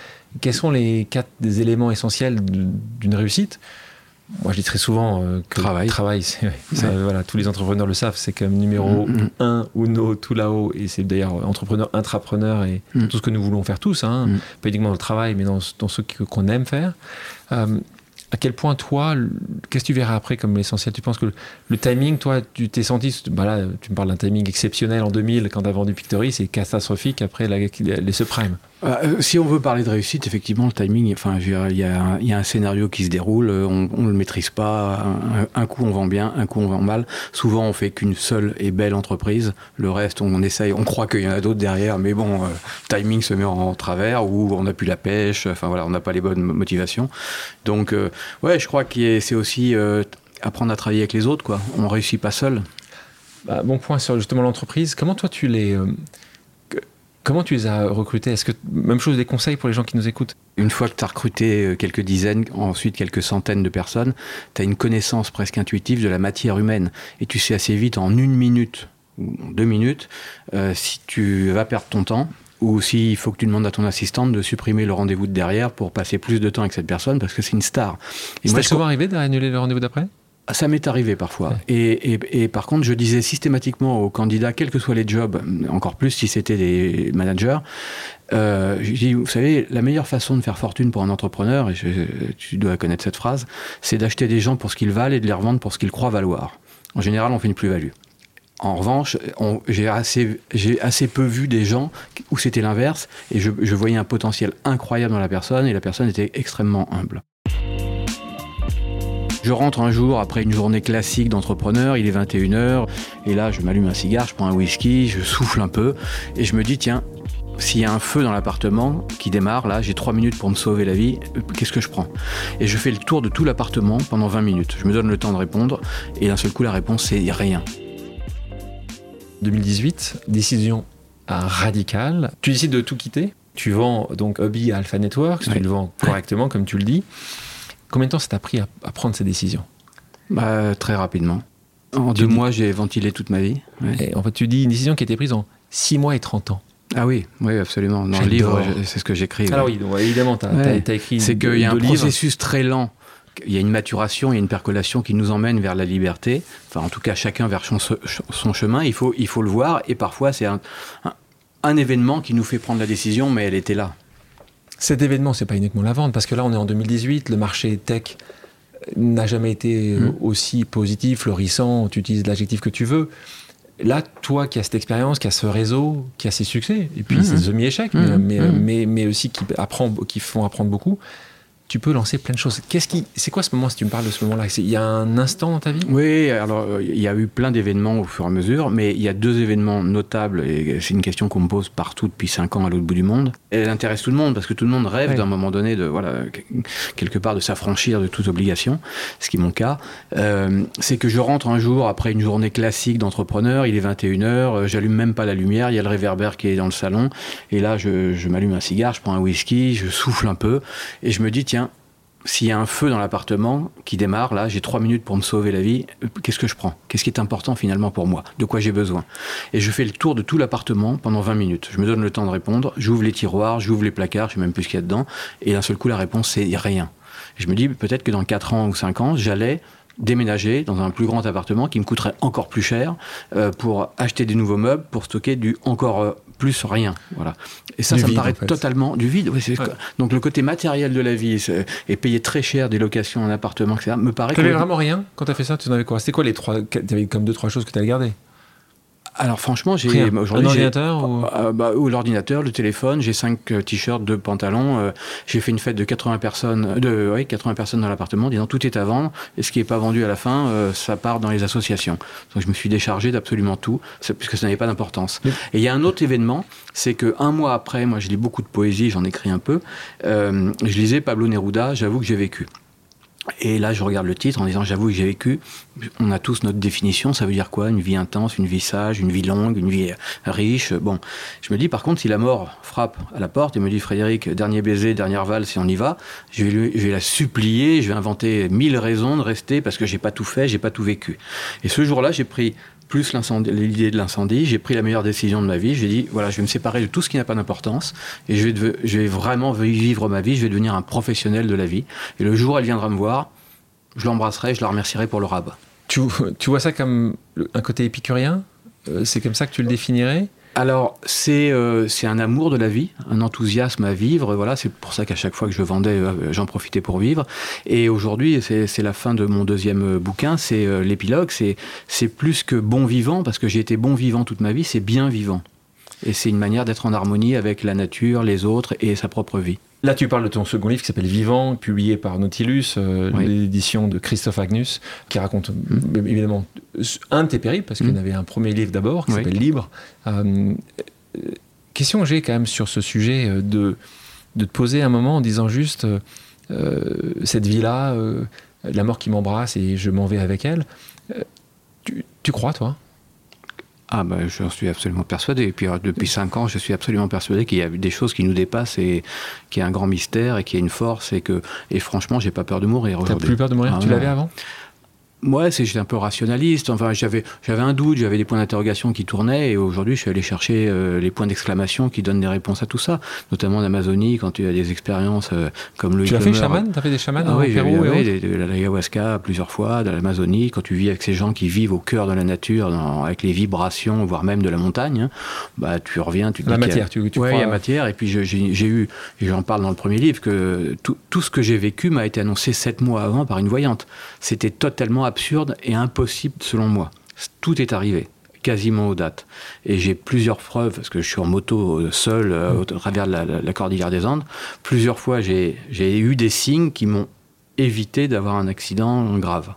quels sont les quatre des éléments essentiels d'une réussite? Moi, je dis très souvent euh, que Travail. travail, ça, Ouais. voilà, tous les entrepreneurs le savent, c'est comme numéro Mm, mm. un ou no, tout là-haut, et c'est d'ailleurs entrepreneur, intrapreneur et Mm. tout ce que nous voulons faire tous, hein, Mm. pas uniquement dans le travail, mais dans, dans ce qu'on aime faire. Euh, à quel point, toi, qu'est-ce que tu verras après comme l'essentiel? Tu penses que le, le timing, toi, tu t'es senti, bah là, tu me parles d'un timing exceptionnel en 2000 quand tu as vendu Pictory, c'est catastrophique après la- les subprimes. Euh, si on veut parler de réussite, effectivement, le timing, enfin, il y, a un- scénario qui se déroule, euh, on ne le maîtrise pas. Un, un coup, on vend bien, un coup, on vend mal. Souvent, on fait qu'une seule et belle entreprise. Le reste, on, essaye, on croit qu'il y en a d'autres derrière, mais bon, euh, timing se met en travers ou on n'a plus la pêche. Enfin voilà, on n'a pas les bonnes motivations. Donc, euh, ouais, je crois que c'est aussi euh, apprendre à travailler avec les autres, quoi. On réussit pas seul. Bah, bon point sur justement l'entreprise. Comment toi, tu les. Comment tu les as recrutés? Est-ce que même chose des conseils pour les gens qui nous écoutent? Une fois que tu as recruté euh, quelques dizaines, ensuite quelques centaines de personnes, tu as une connaissance presque intuitive de la matière humaine. Et tu sais assez vite, en une minute ou en deux minutes, euh, si tu vas perdre ton temps ou s'il faut que tu demandes à ton assistante de supprimer le rendez-vous de derrière pour passer plus de temps avec cette personne parce que c'est une star. Et Ça moi, je souvent arrivé d'annuler le rendez-vous d'après? Ça m'est arrivé parfois. Ouais. Et, et- et par contre, je disais systématiquement aux candidats, quels que soient les jobs, encore plus si c'était des managers, euh, je dis, vous savez, la meilleure façon de faire fortune pour un entrepreneur, et je- tu dois connaître cette phrase, c'est d'acheter des gens pour ce qu'ils valent et de les revendre pour ce qu'ils croient valoir. En général, on fait une plus-value. En revanche, j'ai assez, peu vu des gens où c'était l'inverse, et je, je voyais un potentiel incroyable dans la personne, et la personne était extrêmement humble. Je rentre un jour après une journée classique d'entrepreneur, il est 21h, et là je m'allume un cigare, je prends un whisky, je souffle un peu, et je me dis, tiens, s'il y a un feu dans l'appartement qui démarre, là j'ai trois minutes pour me sauver la vie, euh, qu'est-ce que je prends? Et je fais le tour de tout l'appartement pendant 20 minutes. Je me donne le temps de répondre, et d'un seul coup la réponse c'est rien. 2018, décision ah, radicale. Tu décides de tout quitter? Tu vends donc Hubby à Alpha Networks, tu le vends correctement, comme tu le dis. Combien de temps ça t'a pris à, prendre ces décisions bah, Très rapidement. En deux mois, j'ai ventilé toute ma vie. en fait, tu dis une décision qui a été prise en six mois et 30 ans. Ah oui, oui, absolument. Dans le livre, c'est ce que j'écris. Ah oui, évidemment, tu as, écrit. C'est qu'il y a un processus très lent. Il y a une maturation, il y a une percolation qui nous emmène vers la liberté. Enfin, en tout cas, chacun vers son, chemin. Il faut, il faut le voir. Et parfois, c'est un, un, événement qui nous fait prendre la décision, mais elle était là. Cet événement, c'est pas uniquement la vente, parce que là, on est en 2018. Le marché tech n'a jamais été mmh. aussi positif, florissant. Tu utilises l'adjectif que tu veux là, toi qui as cette expérience, qui as ce réseau, qui a ses succès, et puis ses demi-échecs, mais, mais, mais, aussi qui, apprend, qui font apprendre beaucoup, tu peux lancer plein de choses. Qu'est-ce qui, c'est quoi ce moment, si tu me parles de ce moment-là? Il y a un instant dans ta vie? Oui, alors euh, il y a eu plein d'événements au fur et à mesure, mais il y a deux événements notables, et c'est une question qu'on me pose partout depuis cinq ans à l'autre bout du monde. Elle intéresse tout le monde, parce que tout le monde rêve d'un moment donné de, voilà, quelque part de s'affranchir de toute obligation, ce qui est mon cas. Euh, c'est que je rentre un jour après une journée classique d'entrepreneur, il est 21h, euh, j'allume même pas la lumière, il y a le réverbère qui est dans le salon, et là je, je m'allume un cigare, je prends un whisky, je souffle un peu, et je me dis, tiens, s'il y a un feu dans l'appartement qui démarre, là, j'ai trois minutes pour me sauver la vie, qu'est-ce que je prends? Qu'est-ce qui est important finalement pour moi? De quoi j'ai besoin? Et je fais le tour de tout l'appartement pendant 20 minutes. Je me donne le temps de répondre, j'ouvre les tiroirs, j'ouvre les placards, je sais même plus ce qu'il y a dedans, et d'un seul coup, la réponse, c'est rien. je me dis peut-être que dans 4 ans ou 5 ans, j'allais déménager dans un plus grand appartement qui me coûterait encore plus cher euh, pour acheter des nouveaux meubles, pour stocker du encore euh, plus rien. Voilà. Et ça, ça me paraît totalement du vide. Donc le côté matériel de la vie et payer très cher des locations en appartement, etc., me paraît. Tu n'avais vraiment rien quand tu as fait ça? Tu en avais quoi? C'était quoi les trois Tu avais comme deux trois choses que tu avais gardées alors franchement, j'ai aujourd'hui l'ordinateur ou... Euh, bah, ou l'ordinateur, le téléphone. J'ai cinq euh, t-shirts, deux pantalons. Euh, j'ai fait une fête de 80 personnes, de ouais, 80 personnes dans l'appartement, disant tout est à vendre et ce qui n'est pas vendu à la fin, ça part dans les associations. Donc je me suis déchargé d'absolument tout, puisque ça n'avait pas d'importance. Et il y a un autre événement, c'est que un mois après, moi je lis beaucoup de poésie, j'en écris un peu. je lisais Pablo Neruda. J'avoue que j'ai vécu. Et là, je regarde le titre en disant, j'avoue que j'ai vécu. On a tous notre définition. Ça veut dire quoi? Une vie intense, une vie sage, une vie longue, une vie riche. Bon, je me dis par contre, si la mort frappe à la porte et me dit, Frédéric, dernier baiser, dernière valse, si on y va, je vais, vais la supplier. Je vais inventer mille raisons de rester parce que j'ai pas tout fait, j'ai pas tout vécu. Et ce jour-là, j'ai pris plus l'idée de l'incendie, j'ai pris la meilleure décision de ma vie. J'ai dit, voilà, je vais me séparer de tout ce qui n'a pas d'importance et je vais, vraiment vivre ma vie, je vais devenir un professionnel de la vie. Et le jour où elle viendra me voir, je l'embrasserai, je la remercierai pour le rabat. Tu, tu vois ça comme un côté épicurien? Euh, C'est comme ça que tu le définirais? Alors, euh, c'est un amour de la vie, un enthousiasme à vivre. Voilà, c'est pour ça qu'à chaque fois que je vendais, euh, j'en profitais pour vivre. Et aujourd'hui, c'est la fin de mon deuxième euh, bouquin, c'est l'épilogue. C'est plus que bon vivant, parce que j'ai été bon vivant toute ma vie, c'est bien vivant. Et c'est une manière d'être en harmonie avec la nature, les autres et sa propre vie. Là, tu parles de ton second livre qui s'appelle Vivant, publié par Nautilus, euh, l'édition de Christophe Agnus, qui raconte mm. évidemment un de tes périples, parce qu'il y en mm. avait un premier livre d'abord qui s'appelle Libre. Euh, question que j'ai quand même sur ce sujet euh, de, de te poser un moment en disant juste cette vie-là, la mort qui m'embrasse et je m'en vais avec elle. tu crois, toi? Ah ben, je suis absolument persuadé. Et puis euh, depuis cinq ans, je suis absolument persuadé qu'il y a des choses qui nous dépassent et qu'il y a un grand mystère et qu'il y a une force et que et franchement, j'ai pas peur de mourir. T'as plus peur de mourir? Ah Tu l'avais avant? Moi, c'est j'étais un peu rationaliste. Enfin, j'avais j'avais un doute, j'avais des points d'interrogation qui tournaient, et aujourd'hui, je suis allé chercher euh, les points d'exclamation qui donnent des réponses à tout ça, notamment en Amazonie, quand tu as des expériences euh, comme le. Tu as fait chaman? Tu as fait des chamans ah, oui, Oui, de, l'ayahuasca plusieurs fois, de l'Amazonie, quand tu vis avec ces gens qui vivent au cœur de la nature, avec les vibrations, voire même de la montagne, hein, bah tu reviens, tu. La matière, tu, tu crois. Oui, la matière, et puis j'ai eu, et j'en parle dans le premier livre, que tout, tout ce que j'ai vécu m'a été annoncé sept mois avant par une voyante. C'était totalement absurde et impossible selon moi. Tout est arrivé quasiment aux dates. Et j'ai plusieurs preuves, parce que je suis en moto euh, seul euh, au travers de la, cordillère des Andes, plusieurs fois j'ai eu des signes qui m'ont évité d'avoir un accident grave.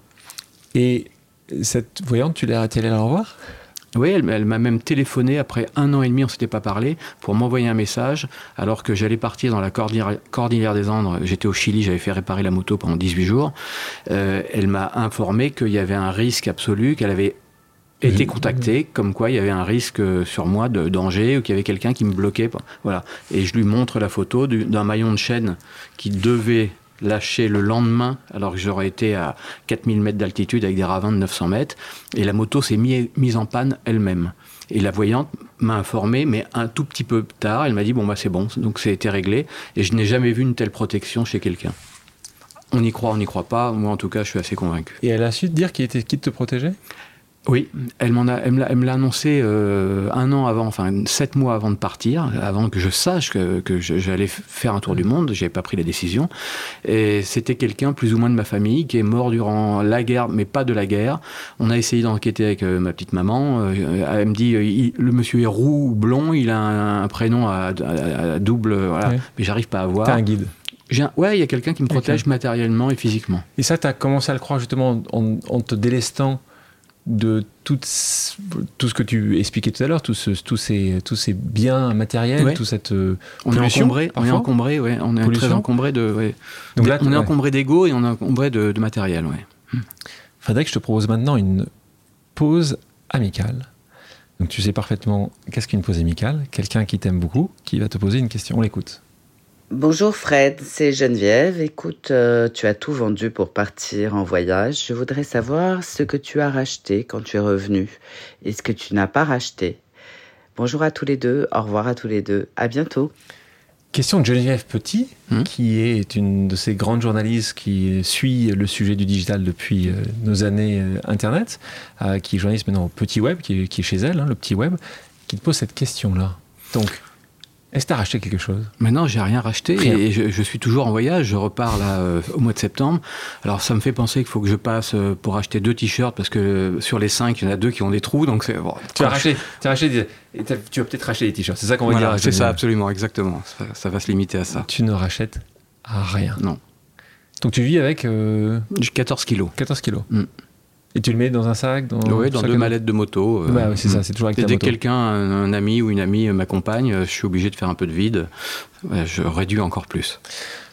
Et cette voyante, tu l'as allé la revoir? Oui, elle, m'a même téléphoné après un an et demi, on ne s'était pas parlé, pour m'envoyer un message, alors que j'allais partir dans la cordillère, des Andes. J'étais au Chili, j'avais fait réparer la moto pendant 18 jours. Euh, elle m'a informé qu'il y avait un risque absolu, qu'elle avait été contacté comme quoi il y avait un risque sur moi de danger ou qu'il y avait quelqu'un qui me bloquait. Voilà. Et je lui montre la photo d'un maillon de chaîne qui devait lâcher le lendemain alors que j'aurais été à 4000 mètres d'altitude avec des ravins de 900 mètres. Et la moto s'est mise en panne elle-même. Et la voyante m'a informé, mais un tout petit peu tard, elle m'a dit bon bah c'est bon, donc c'est été réglé. Et je n'ai jamais vu une telle protection chez quelqu'un. On y croit, on n'y croit pas. Moi en tout cas, je suis assez convaincu. Et elle a su dire qu'il était qui te protégeait? Oui, elle m'en a, elle me l'a annoncé euh, un an avant, enfin sept mois avant de partir, avant que je sache que, que j'allais faire un tour du monde. J'avais pas pris la décision. Et c'était quelqu'un plus ou moins de ma famille qui est mort durant la guerre, mais pas de la guerre. On a essayé d'enquêter avec euh, ma petite maman. Euh, elle me dit, le monsieur est roux ou blond, il a un, prénom à, double, voilà, mais j'arrive pas à voir. T'as un guide. Ouais, il y a quelqu'un qui me protège matériellement et physiquement. Et ça, tu as commencé à le croire justement en, en te délestant de tout, tout ce que tu expliquais tout à l'heure, tous ces, tous ces biens matériels, toute cette euh, on est encombré, on est encombré, ouais, on est très encombré de, Donc là, on est encombré d'ego et on est encombré de, de matériel, ouais. Hmm. Frédéric, je te propose maintenant une pause amicale. Donc tu sais parfaitement qu'est-ce qu'une pause amicale. Quelqu'un qui t'aime beaucoup, qui va te poser une question. On l'écoute. Bonjour Fred, c'est Geneviève. Écoute, euh, tu as tout vendu pour partir en voyage. Je voudrais savoir ce que tu as racheté quand tu es revenu et ce que tu n'as pas racheté. Bonjour à tous les deux, au revoir à tous les deux, à bientôt. Question de Geneviève Petit, hmm? qui est une de ces grandes journalistes qui suit le sujet du digital depuis euh, nos années euh, Internet, qui est journaliste maintenant au Petit Web, qui est, chez elle, hein, le Petit Web, qui te pose cette question-là. Donc, est-ce que tu as racheté quelque chose? Maintenant, j'ai rien racheté et je, suis toujours en voyage. Je repars là euh, au mois de septembre. Alors, ça me fait penser qu'il faut que je passe euh, pour acheter deux t-shirts parce que euh, sur les cinq, il y en a deux qui ont des trous. Donc, c'est bon, tu as racheté, tu as racheté, tu vas peut-être racheter des t-shirts. C'est ça qu'on va dire. C'est ça, absolument, exactement. Ça, va se limiter à ça. Tu ne rachètes rien. Non. Donc, tu vis avec 14 kilos. 14 kilos. Mm. Et tu le mets dans un sac dans, Oui, dans deux mallettes de moto. Euh, bah, c'est ça, c'est toujours avec ta Dès que quelqu'un, un, ami ou une amie m'accompagne, je suis obligé de faire un peu de vide. Je réduis encore plus.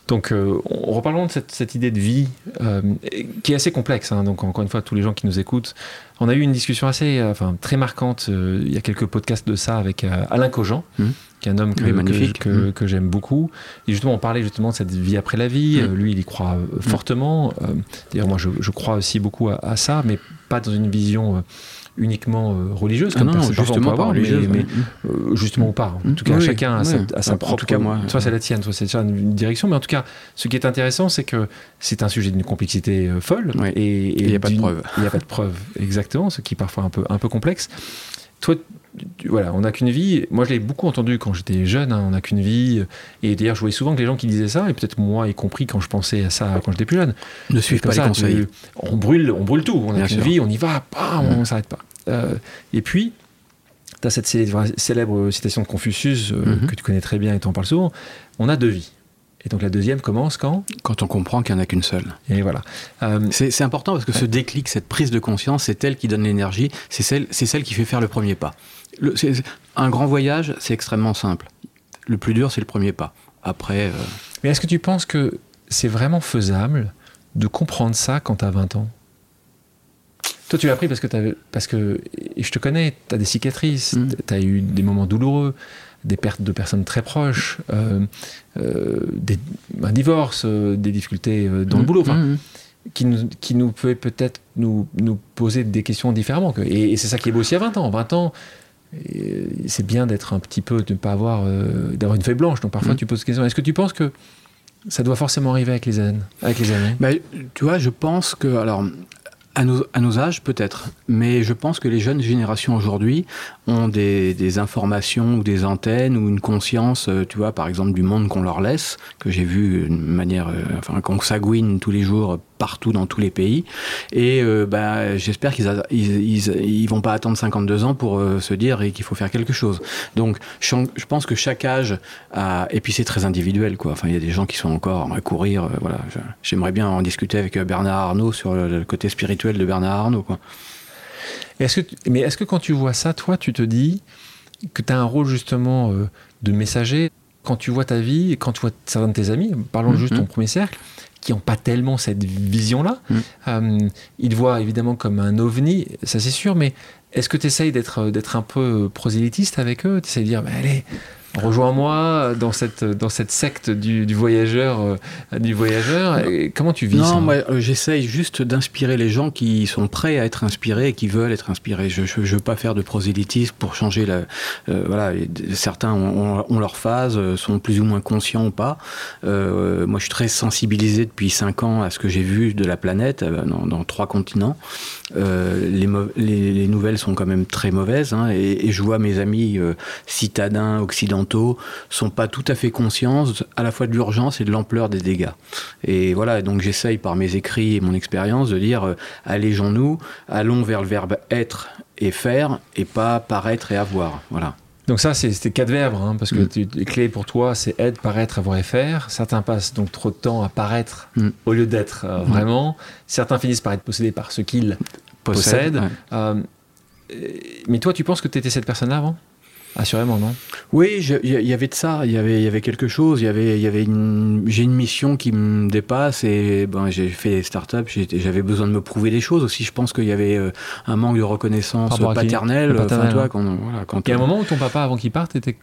Donc, euh, reparlons de cette, idée de vie euh, qui est assez complexe. Hein. donc, encore une fois, tous les gens qui nous écoutent, on a eu une discussion assez, enfin, très marquante. il y a quelques podcasts de ça avec Alain Cogent, mmh. qui est un homme que, magnifique. Mmh. que, j'aime beaucoup. Et justement, on parlait justement de cette vie après la vie. Mmh. lui, il y croit fortement. D'ailleurs, moi, je, crois aussi beaucoup à, à, ça, mais pas dans une vision uniquement euh, religieuse, ah comme non, justement pas religieuse, mais, euh, justement ou pas. En tout cas, chacun a, sa, propre. En tout cas, moi, soit c'est la tienne, soit c'est une direction. Mais en tout cas, ce qui est intéressant, c'est que c'est un sujet d'une complexité euh, folle. Et il n'y a pas de preuve. Il n'y a pas de preuve, exactement, ce qui est parfois un peu, un peu complexe. Toi, voilà, on n'a qu'une vie. Moi, je l'ai beaucoup entendu quand j'étais jeune, hein, on n'a qu'une vie. Et d'ailleurs, je voyais souvent que les gens qui disaient ça, et peut-être moi y compris quand je pensais à ça quand j'étais plus jeune, ne suivent pas les conseils. on brûle, on brûle tout. On n'a qu'une vie, on y va, on ne s'arrête pas. Euh, et puis, tu as cette célèbre, citation de Confucius euh, mhm. que tu connais très bien et tu en parles souvent. On a deux vies. Et donc la deuxième commence quand? Quand on comprend qu'il n'y en a qu'une seule. Et voilà. Euh, c'est important parce que ce déclic, cette prise de conscience, c'est elle qui donne l'énergie, c'est celle, celle qui fait faire le premier pas. Le, un grand voyage, c'est extrêmement simple. Le plus dur, c'est le premier pas. Après. Mais est-ce que tu penses que c'est vraiment faisable de comprendre ça quand tu as 20 ans? Toi, tu l'as appris parce que, parce que et je te connais, tu as des cicatrices, mm. tu as eu des moments douloureux, des pertes de personnes très proches, euh, euh, des, un divorce, euh, des difficultés dans le mm. boulot, mm, qui, nous, qui nous peut peut-être nous, nous poser des questions différemment. Et, et c'est ça qui est beau aussi à 20 ans. 20 ans, c'est bien d'être un petit peu, de ne pas avoir, d'avoir une feuille blanche. Donc parfois, tu poses des questions. Est-ce que tu penses que ça doit forcément arriver avec les années, avec les années bah, Tu vois, je pense que, alors, à nos, à nos, âges, peut-être. Mais je pense que les jeunes générations aujourd'hui ont des, des, informations ou des antennes ou une conscience, euh, tu vois, par exemple, du monde qu'on leur laisse, que j'ai vu de manière, euh, enfin, qu'on s'agouine tous les jours partout dans tous les pays. Et euh, bah, j'espère qu'ils ils, ils, vont pas attendre 52 ans pour euh, se dire qu'il faut faire quelque chose. Donc je, pense que chaque âge a... Et puis c'est très individuel, quoi. Enfin, il y a des gens qui sont encore à courir. Euh, voilà, J'aimerais bien en discuter avec Bernard Arnault sur le côté spirituel de Bernard Arnault, quoi. Est-ce que, mais est-ce que quand tu vois ça, toi, tu te dis que tu as un rôle justement de messager quand tu vois ta vie, et quand tu vois certains de tes amis, parlons Mhm. juste de ton premier cercle, qui n'ont pas tellement cette vision-là, Mhm. euh, ils te voient évidemment comme un ovni, ça c'est sûr, mais est-ce que tu essayes d'être, d'être un peu prosélytiste avec eux? Tu essayes de dire, bah, allez, rejoins-moi dans cette, dans cette secte du, du voyageur. euh, du voyageur. Et comment tu vis ça Non, moi, euh, j'essaye juste d'inspirer les gens qui sont prêts à être inspirés et qui veulent être inspirés. Je ne veux pas faire de prosélytisme pour changer la. euh, voilà, certains ont, ont- ont leur phase, euh, sont plus ou moins conscients ou pas. Euh, moi, je suis très sensibilisé depuis cinq ans à ce que j'ai vu de la planète euh, dans, dans trois continents. Euh, les, mau- les, les nouvelles sont quand même très mauvaises hein, et, et je vois mes amis euh, citadins occidentaux sont pas tout à fait conscients à la fois de l'urgence et de l'ampleur des dégâts. Et voilà, donc j'essaye par mes écrits et mon expérience de dire euh, allégeons-nous, allons vers le verbe être et faire et pas paraître et avoir. Voilà. Donc ça, c'est c'était quatre verbes, hein, parce que Mm. les clés pour toi, c'est être, paraître, avoir et faire. Certains passent donc trop de temps à paraître Mm. au lieu d'être euh, Mm. vraiment. Certains finissent par être possédés par ce qu'ils possèdent. ouais. Euh, mais toi, tu penses que tu étais cette personne-là avant? Assurément, non? Oui, il y, avait de ça, il y avait, y avait quelque chose, il y avait, y avait une, j'ai une mission qui me dépasse et ben, j'ai fait des startups, j'avais besoin de me prouver des choses aussi. Je pense qu'il y avait euh, un manque de reconnaissance paternelle. Le paternel, Enfin, toi, quand, voilà, quand Il y a un moment où ton papa, avant qu'il parte, était...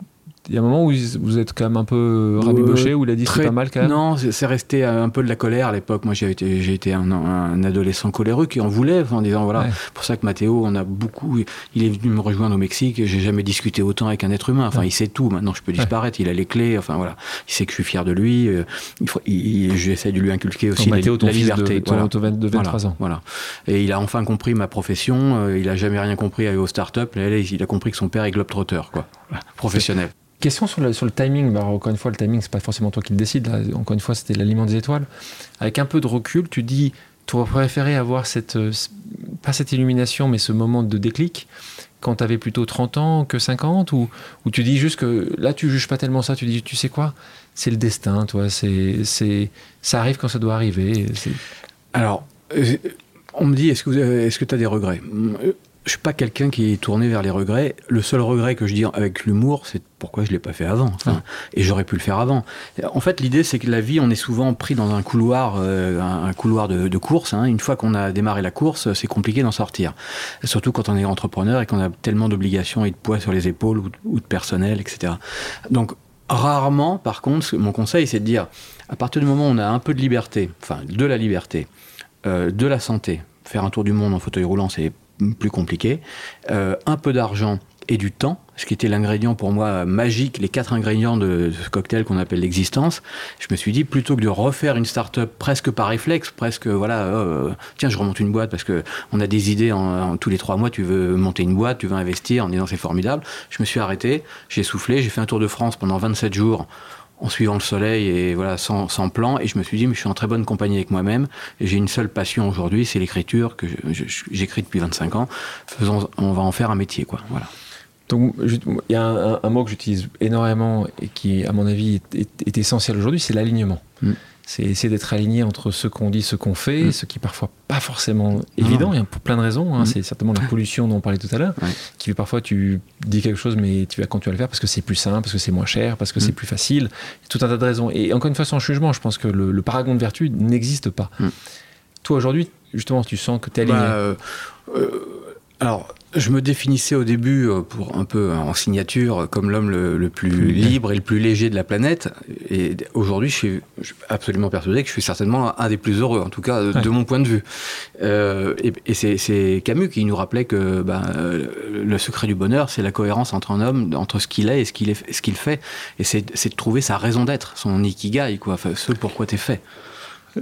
il y a un moment où vous êtes quand même un peu rabiboché, où il a dit c'est pas mal quand même? Non, c'est resté un peu de la colère à l'époque. Moi, j'ai été, j'ai été un, un adolescent coléreux qui en voulait, en disant voilà, Ouais. pour ça que Mathéo, on a beaucoup. Il est venu me rejoindre au Mexique j'ai jamais discuté autant avec un être humain. Enfin, Ouais. il sait tout. Maintenant, je peux disparaître. Il a les clés. Enfin, voilà. Il sait que je suis fier de lui. euh, Il faut, j'essaie de lui inculquer aussi Donc, la, ton la fils liberté. de, Voilà. de 20 de 23 Voilà, ans. Voilà. Et il a enfin compris ma profession. euh, il a jamais rien compris aux startups. Là, il a compris que son père est globetrotter, quoi. Professionnel. Question sur le, sur le timing. Bah, encore une fois, le timing, c'est pas forcément toi qui le décide. Là. Encore une fois, c'était l'aliment des étoiles. Avec un peu de recul, tu dis, tu aurais préféré avoir cette, euh, pas cette illumination, mais ce moment de déclic quand tu avais plutôt 30 ans que 50 ou, ou tu dis juste que là, tu juges pas tellement ça. Tu dis, tu sais quoi? C'est le destin, toi. C'est, c'est, ça arrive quand ça doit arriver. Alors, euh, on me dit, est-ce que tu as des regrets? Je suis pas quelqu'un qui est tourné vers les regrets. Le seul regret que je dis avec l'humour, c'est pourquoi je l'ai pas fait avant. Enfin, Et j'aurais pu le faire avant. En fait, l'idée, c'est que la vie, on est souvent pris dans un couloir, euh, un couloir de, de course. hein. Une fois qu'on a démarré la course, c'est compliqué d'en sortir. Surtout quand on est entrepreneur et qu'on a tellement d'obligations et de poids sur les épaules ou, ou de personnel, etc. Donc, rarement, par contre, mon conseil, c'est de dire, à partir du moment où on a un peu de liberté, enfin, de la liberté, euh, de la santé. Faire un tour du monde en fauteuil roulant, c'est plus compliqué. Euh, un peu d'argent et du temps, ce qui était l'ingrédient pour moi magique, les quatre ingrédients de ce cocktail qu'on appelle l'existence. Je me suis dit, plutôt que de refaire une start-up presque par réflexe, presque, voilà, euh, tiens, je remonte une boîte parce que on a des idées en, tous les trois mois, tu veux monter une boîte, tu veux investir en disant c'est formidable. Je me suis arrêté, j'ai soufflé, j'ai fait un tour de France pendant 27 jours en suivant le soleil et voilà sans, sans plan. Et je me suis dit mais je suis en très bonne compagnie avec moi-même. Et j'ai une seule passion aujourd'hui c'est l'écriture que j'écris depuis 25 ans. Faisons, on va en faire un métier quoi. Voilà. Donc, il y a un, un- un mot que j'utilise énormément et qui, à mon avis, est, est- est essentiel aujourd'hui, c'est l'alignement. Mm. C'est essayer d'être aligné entre ce qu'on dit, ce qu'on fait, Mm. ce qui est parfois pas forcément évident, et pour plein de raisons. hein. Mm. C'est certainement la pollution dont on parlait tout à l'heure, Ouais. qui fait parfois tu dis quelque chose, mais tu vas quand tu vas le faire parce que c'est plus simple, parce que c'est moins cher, parce que Mm. c'est plus facile, tout un tas de raisons. Et encore une fois, sans jugement, je pense que le, le paragon de vertu n'existe pas. Mm. Toi aujourd'hui, justement, tu sens que tu es aligné. Bah, euh, euh, alors, je me définissais au début, euh, pour un peu en signature, comme l'homme le, le plus libre et le plus léger de la planète. Et aujourd'hui, je suis, absolument persuadé que je suis certainement un des plus heureux, en tout cas de Ouais. mon point de vue. Euh, et et c'est- Camus qui nous rappelait que ben, euh, le secret du bonheur, c'est la cohérence entre un homme, entre ce qu'il est et ce qu'il fait. Et c'est c'est de trouver sa raison d'être, son ikigai, quoi, enfin, ce pourquoi t'es fait.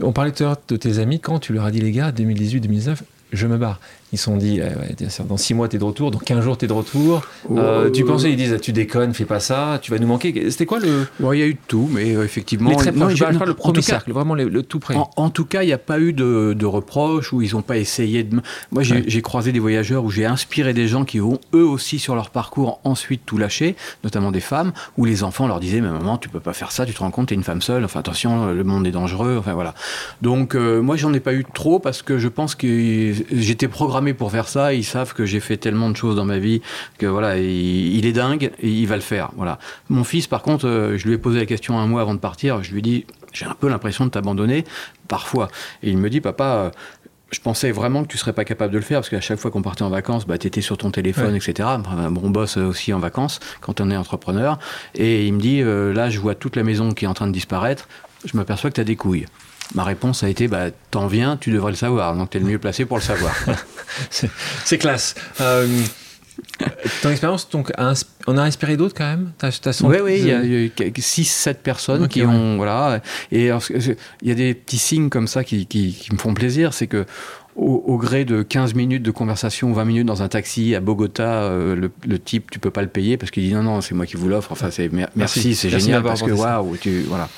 On parlait tout à l'heure de tes amis, quand tu leur as dit, les gars, 2018-2019, je me barre. Ils se sont dit, eh ouais, dans 6 mois, tu es de retour, dans 15 jours, tu es de retour. Euh, Oh. tu pensais, ils disent, tu déconnes, fais pas ça, tu vas nous manquer. C'était quoi le. Bon, il y a eu de tout, mais euh, effectivement. Mais très non, proche, je parle pas le premier cas, cercle, vraiment le, le tout près. En, en tout cas, il n'y a pas eu de, de reproches où ils n'ont pas essayé de. Moi, j'ai Ouais. croisé des voyageurs où j'ai inspiré des gens qui ont eux aussi sur leur parcours ensuite tout lâché, notamment des femmes, où les enfants leur disaient Mais maman, tu peux pas faire ça, tu te rends compte, t'es une femme seule, enfin attention, le monde est dangereux, enfin voilà. Donc, euh, moi, j'en ai pas eu trop parce que je pense que j'étais programmé pour faire ça. Ils savent que j'ai fait tellement de choses dans ma vie que voilà, il, est dingue et il va le faire. Voilà. Mon fils, par contre, euh, je lui ai posé la question un mois avant de partir. Je lui ai dit, j'ai un peu l'impression de t'abandonner parfois. Et il me dit, papa. Euh, je pensais vraiment que tu serais pas capable de le faire parce qu'à chaque fois qu'on partait en vacances, bah, tu étais sur ton téléphone, etc. Bon, on bosse aussi en vacances quand on est entrepreneur. Et il me dit, là, je vois toute la maison qui est en train de disparaître. Je m'aperçois que tu as des couilles. Ma réponse a été bah, T'en viens, tu devrais le savoir. Donc, tu es le mieux placé pour le savoir. c'est classe. Euh, ton expérience, donc, on a inspiré d'autres quand même? Oui, oui, il y a, 6-7 personnes qui ont. Voilà. Et il y a des petits signes comme ça qui, qui, qui me font plaisir. C'est que au, gré de 15 minutes de conversation, 20 minutes dans un taxi à Bogota, euh, le, type, tu peux pas le payer parce qu'il dit non, non, c'est moi qui vous l'offre. Enfin, c'est merci, c'est génial parce que waouh, tu voilà.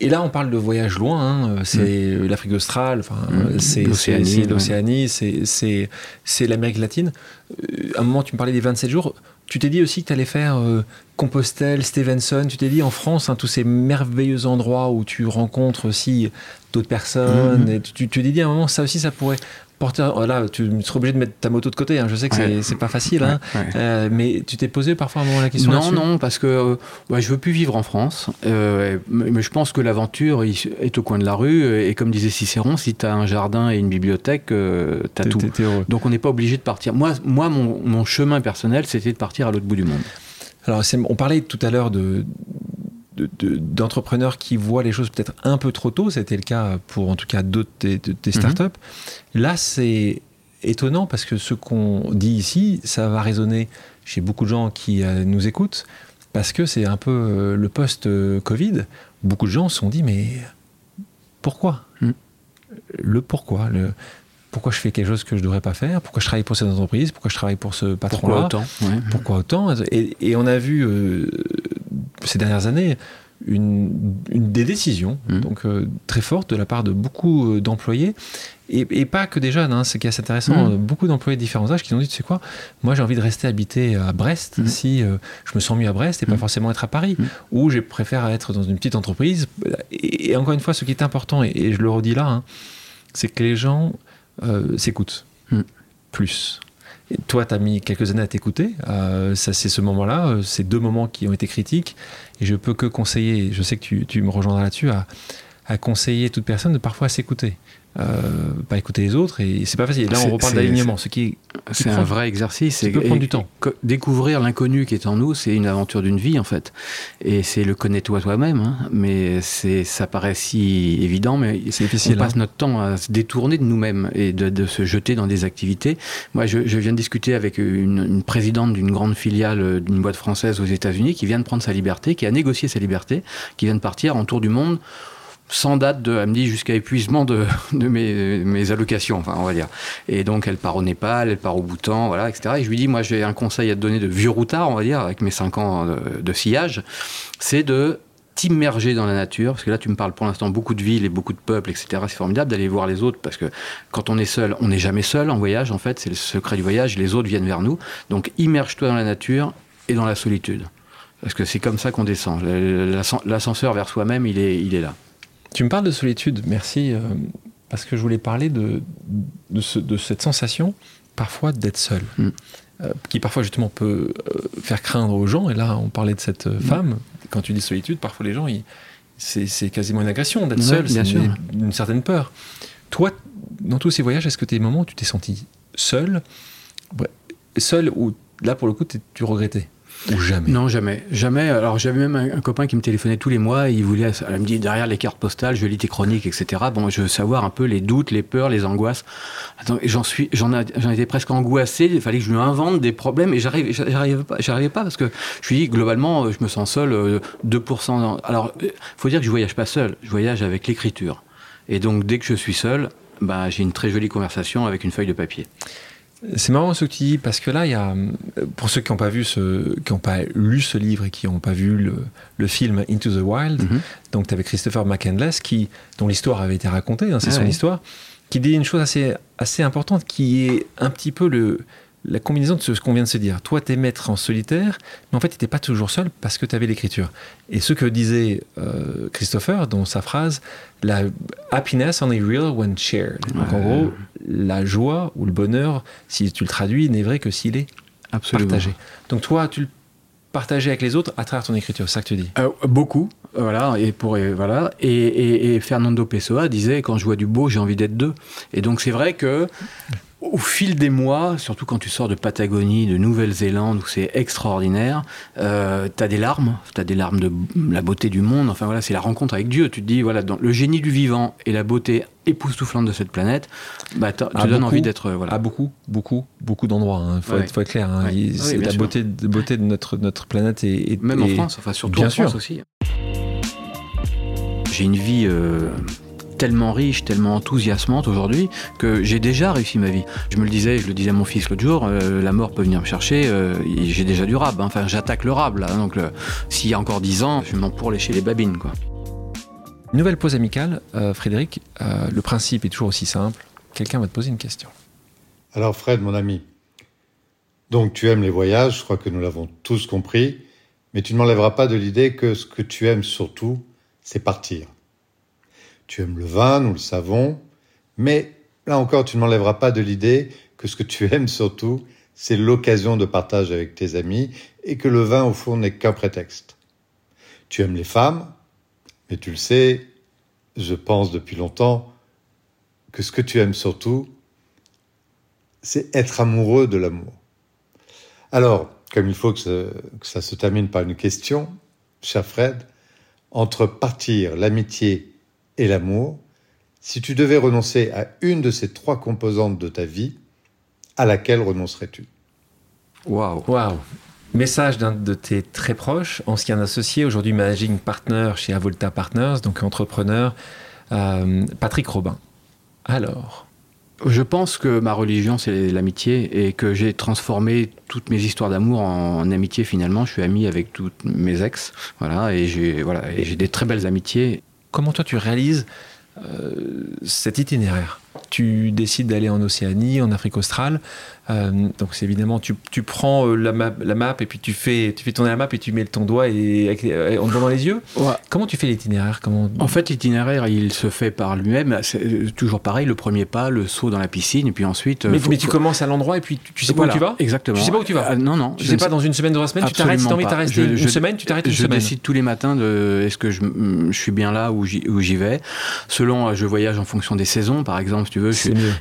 Et, là, on parle de voyage loin. Hein, euh, c'est mm. l'Afrique australe, enfin, mm. c'est l'Océanie, c'est l'Amérique latine. Euh, à un moment, tu me parlais des 27 jours. Tu t'es dit aussi que tu allais faire Compostelle, Stevenson. Tu t'es dit en France, hein, tous ces merveilleux endroits où tu rencontres aussi d'autres personnes. Mm-hmm. Et tu t'es dit à un moment, ça aussi, ça pourrait porter. Voilà, tu serais obligé de mettre ta moto de côté. Hein. Je sais que c'est pas facile, hein. euh, mais tu t'es posé parfois un moment la question Non, non, parce que euh, ouais, je veux plus vivre en France. Euh, mais je pense que l'aventure est au coin de la rue. Et comme disait Cicéron, si tu as un jardin et une bibliothèque, tu as tout. Donc on n'est pas obligé de partir. Moi, moi mon, mon chemin personnel, c'était de partir à l'autre bout du monde. Alors, on parlait tout à l'heure de, d'entrepreneurs qui voient les choses peut-être un peu trop tôt. C'était le cas pour en tout cas d'autres des, mhm. startups. Là, c'est étonnant parce que ce qu'on dit ici, ça va résonner chez beaucoup de gens qui euh, nous écoutent parce que c'est un peu euh, le post-Covid. Beaucoup de gens se sont dit mais pourquoi mhm. Le pourquoi le, pourquoi je fais quelque chose que je ne devrais pas faire, pourquoi je travaille pour cette entreprise, pourquoi je travaille pour ce patron-là? Pourquoi autant Pourquoi autant? Et, on a vu euh, ces dernières années une, des décisions mmh. donc euh, très fortes de la part de beaucoup euh, d'employés et, pas que des jeunes, hein, ce qui est assez intéressant, mmh. beaucoup d'employés de différents âges qui ont dit, tu sais quoi, moi j'ai envie de rester habité à Brest mmh. si je me sens mieux à Brest et pas forcément être à Paris, ou je préfère être dans une petite entreprise. Et, encore une fois, ce qui est important, et, je le redis là, hein, c'est que les gens euh, s'écoute hmm. plus. Toi, tu as mis quelques années à t'écouter. Euh, ça, c'est ce moment-là, euh, ces deux moments qui ont été critiques. Et je peux que conseiller, je sais que tu, tu me rejoindras là-dessus, à, à, conseiller toute personne de parfois s'écouter euh, pas écouter les autres et c'est pas facile. Là, on reparle d'alignement, ce qui c'est un vrai exercice. Ça peut prendre du temps. Découvrir l'inconnu qui est en nous, c'est une aventure d'une vie en fait, et c'est le connais-toi toi-même. Hein. Mais c'est ça paraît si évident, mais c'est difficile. On passe hein. notre temps à se détourner de nous-mêmes et de, se jeter dans des activités. Moi, je, viens de discuter avec une, une présidente d'une grande filiale d'une boîte française aux États-Unis qui vient de prendre sa liberté, qui a négocié sa liberté, qui vient de partir en tour du monde sans date de, elle me dit jusqu'à épuisement de, de mes, mes, allocations, enfin on va dire. Et donc elle part au Népal, elle part au Bhoutan, voilà, etc. Et je lui dis, moi j'ai un conseil à te donner de vieux routard, on va dire, avec mes 5 ans de, sillage, c'est de t'immerger dans la nature, parce que là tu me parles pour l'instant beaucoup de villes et beaucoup de peuples, etc. C'est formidable d'aller voir les autres, parce que quand on est seul, on n'est jamais seul en voyage, en fait, c'est le secret du voyage, les autres viennent vers nous. Donc immerge-toi dans la nature et dans la solitude. Parce que c'est comme ça qu'on descend. L'ascenseur vers soi-même, il est, il est là. Tu me parles de solitude, merci, euh, parce que je voulais parler de, de, cette sensation parfois d'être seul, mm. euh, qui parfois justement peut euh, faire craindre aux gens. Et là, on parlait de cette mm. femme. Quand tu dis solitude, parfois les gens, c'est quasiment une agression d'être seul, c'est une, une, certaine peur. Toi, dans tous ces voyages, est-ce que tu as des moments où tu t'es senti seul? Seul ou là, pour le coup, tu regrettais? Ou jamais Non, jamais. Jamais. Alors, j'avais même un, copain qui me téléphonait tous les mois. il voulait, elle me dit derrière les cartes postales, je lis tes chroniques, etc. Bon, je veux savoir un peu les doutes, les peurs, les angoisses. j'en suis, j'en, étais presque angoissé. Il fallait que je lui invente des problèmes et j'arrivais, pas, pas parce que je suis globalement, je me sens seul 2%. Euh, Alors, faut dire que je voyage pas seul. Je voyage avec l'écriture. Et donc, dès que je suis seul, bah, j'ai une très jolie conversation avec une feuille de papier. C'est marrant ce que tu dis parce que là, il y a, pour ceux qui n'ont pas vu ce, qui n'ont pas lu ce livre et qui n'ont pas vu le, film Into the Wild, mhm. donc tu avais Christopher McCandless qui, dont l'histoire avait été racontée, hein, c'est ah son histoire, qui dit une chose assez, assez importante qui est un petit peu le, la combinaison de ce qu'on vient de se dire. Toi, t'es maître en solitaire, mais en fait, t'étais pas toujours seul parce que tu avais l'écriture. Et ce que disait euh, Christopher dans sa phrase, la happiness only real when shared. Donc en gros, la joie ou le bonheur, si tu le traduis, n'est vrai que s'il est partagé. Donc toi, tu le partageais avec les autres à travers ton écriture, c'est ça que tu dis? Euh, Beaucoup, voilà. Et pour voilà. Et, et Fernando Pessoa disait quand je vois du beau, j'ai envie d'être deux. Et donc c'est vrai que au fil des mois, surtout quand tu sors de Patagonie, de Nouvelle-Zélande, où c'est extraordinaire, euh, tu as des larmes, tu as des larmes de la beauté du monde. Enfin voilà, c'est la rencontre avec Dieu. Tu te dis, voilà, dans le génie du vivant et la beauté époustouflante de cette planète, bah, tu donnes envie d'être. Voilà. À beaucoup, beaucoup, beaucoup d'endroits. Il hein. faut, être clair. Hein. la beauté, de, beauté de notre, notre planète. Et, Même en France, enfin surtout en France aussi. J'ai une vie. Euh, tellement riche, tellement enthousiasmante aujourd'hui que j'ai déjà réussi ma vie. Je me le disais, je le disais à mon fils l'autre jour, euh, la mort peut venir me chercher, euh, j'ai déjà du rab, hein. enfin j'attaque le rab là, donc s'il y a encore dix ans, je m'en pour lécher les babines quoi. Nouvelle pause amicale, euh, Frédéric, le principe est toujours aussi simple, quelqu'un va te poser une question. Alors Fred, mon ami, donc tu aimes les voyages, je crois que nous l'avons tous compris, mais tu ne m'enlèveras pas de l'idée que ce que tu aimes surtout, c'est partir. Tu aimes le vin, nous le savons, mais là encore, tu ne m'enlèveras pas de l'idée que ce que tu aimes surtout, c'est l'occasion de partage avec tes amis et que le vin, au fond, n'est qu'un prétexte. Tu aimes les femmes, mais tu le sais, je pense depuis longtemps que ce que tu aimes surtout, c'est être amoureux de l'amour. Alors, comme il faut que, que ça se termine par une question, cher Fred, entre partir, l'amitié et l'amour, si tu devais renoncer à une de ces trois composantes de ta vie, à laquelle renoncerais-tu? Waouh Waouh Message d'un de tes très proches, ancien associé, aujourd'hui managing partner chez Avolta Partners, donc entrepreneur, euh, Patrick Robin. Alors? Je pense que ma religion, c'est l'amitié et que j'ai transformé toutes mes histoires d'amour en, amitié finalement. Je suis ami avec toutes mes ex, voilà, et j'ai voilà, des très belles amitiés. Comment toi tu réalises euh, cet itinéraire? Tu décides d'aller en Océanie, en Afrique australe, euh, donc c'est évidemment, tu, tu prends euh, la map, la map et puis tu fais, tu fais tourner la map et tu mets ton doigt et, en devant les yeux. Comment tu fais l'itinéraire? Comment... En fait, l'itinéraire, il se fait par lui-même. C'est toujours pareil, le premier pas, le saut dans la piscine, et puis ensuite... Mais, mais tu commences à l'endroit et puis tu, sais pas où tu vas? Exactement. Tu sais pas où tu vas? Non, non. Tu sais pas, dans une semaine, dans trois semaines, tu t'arrêtes, si t'as envie de rester une semaine, tu t'arrêtes une semaine. Je décide tous les matins de est-ce que je, je, suis bien là où j'y vais. Selon, je voyage en fonction des saisons, par exemple, si tu veux.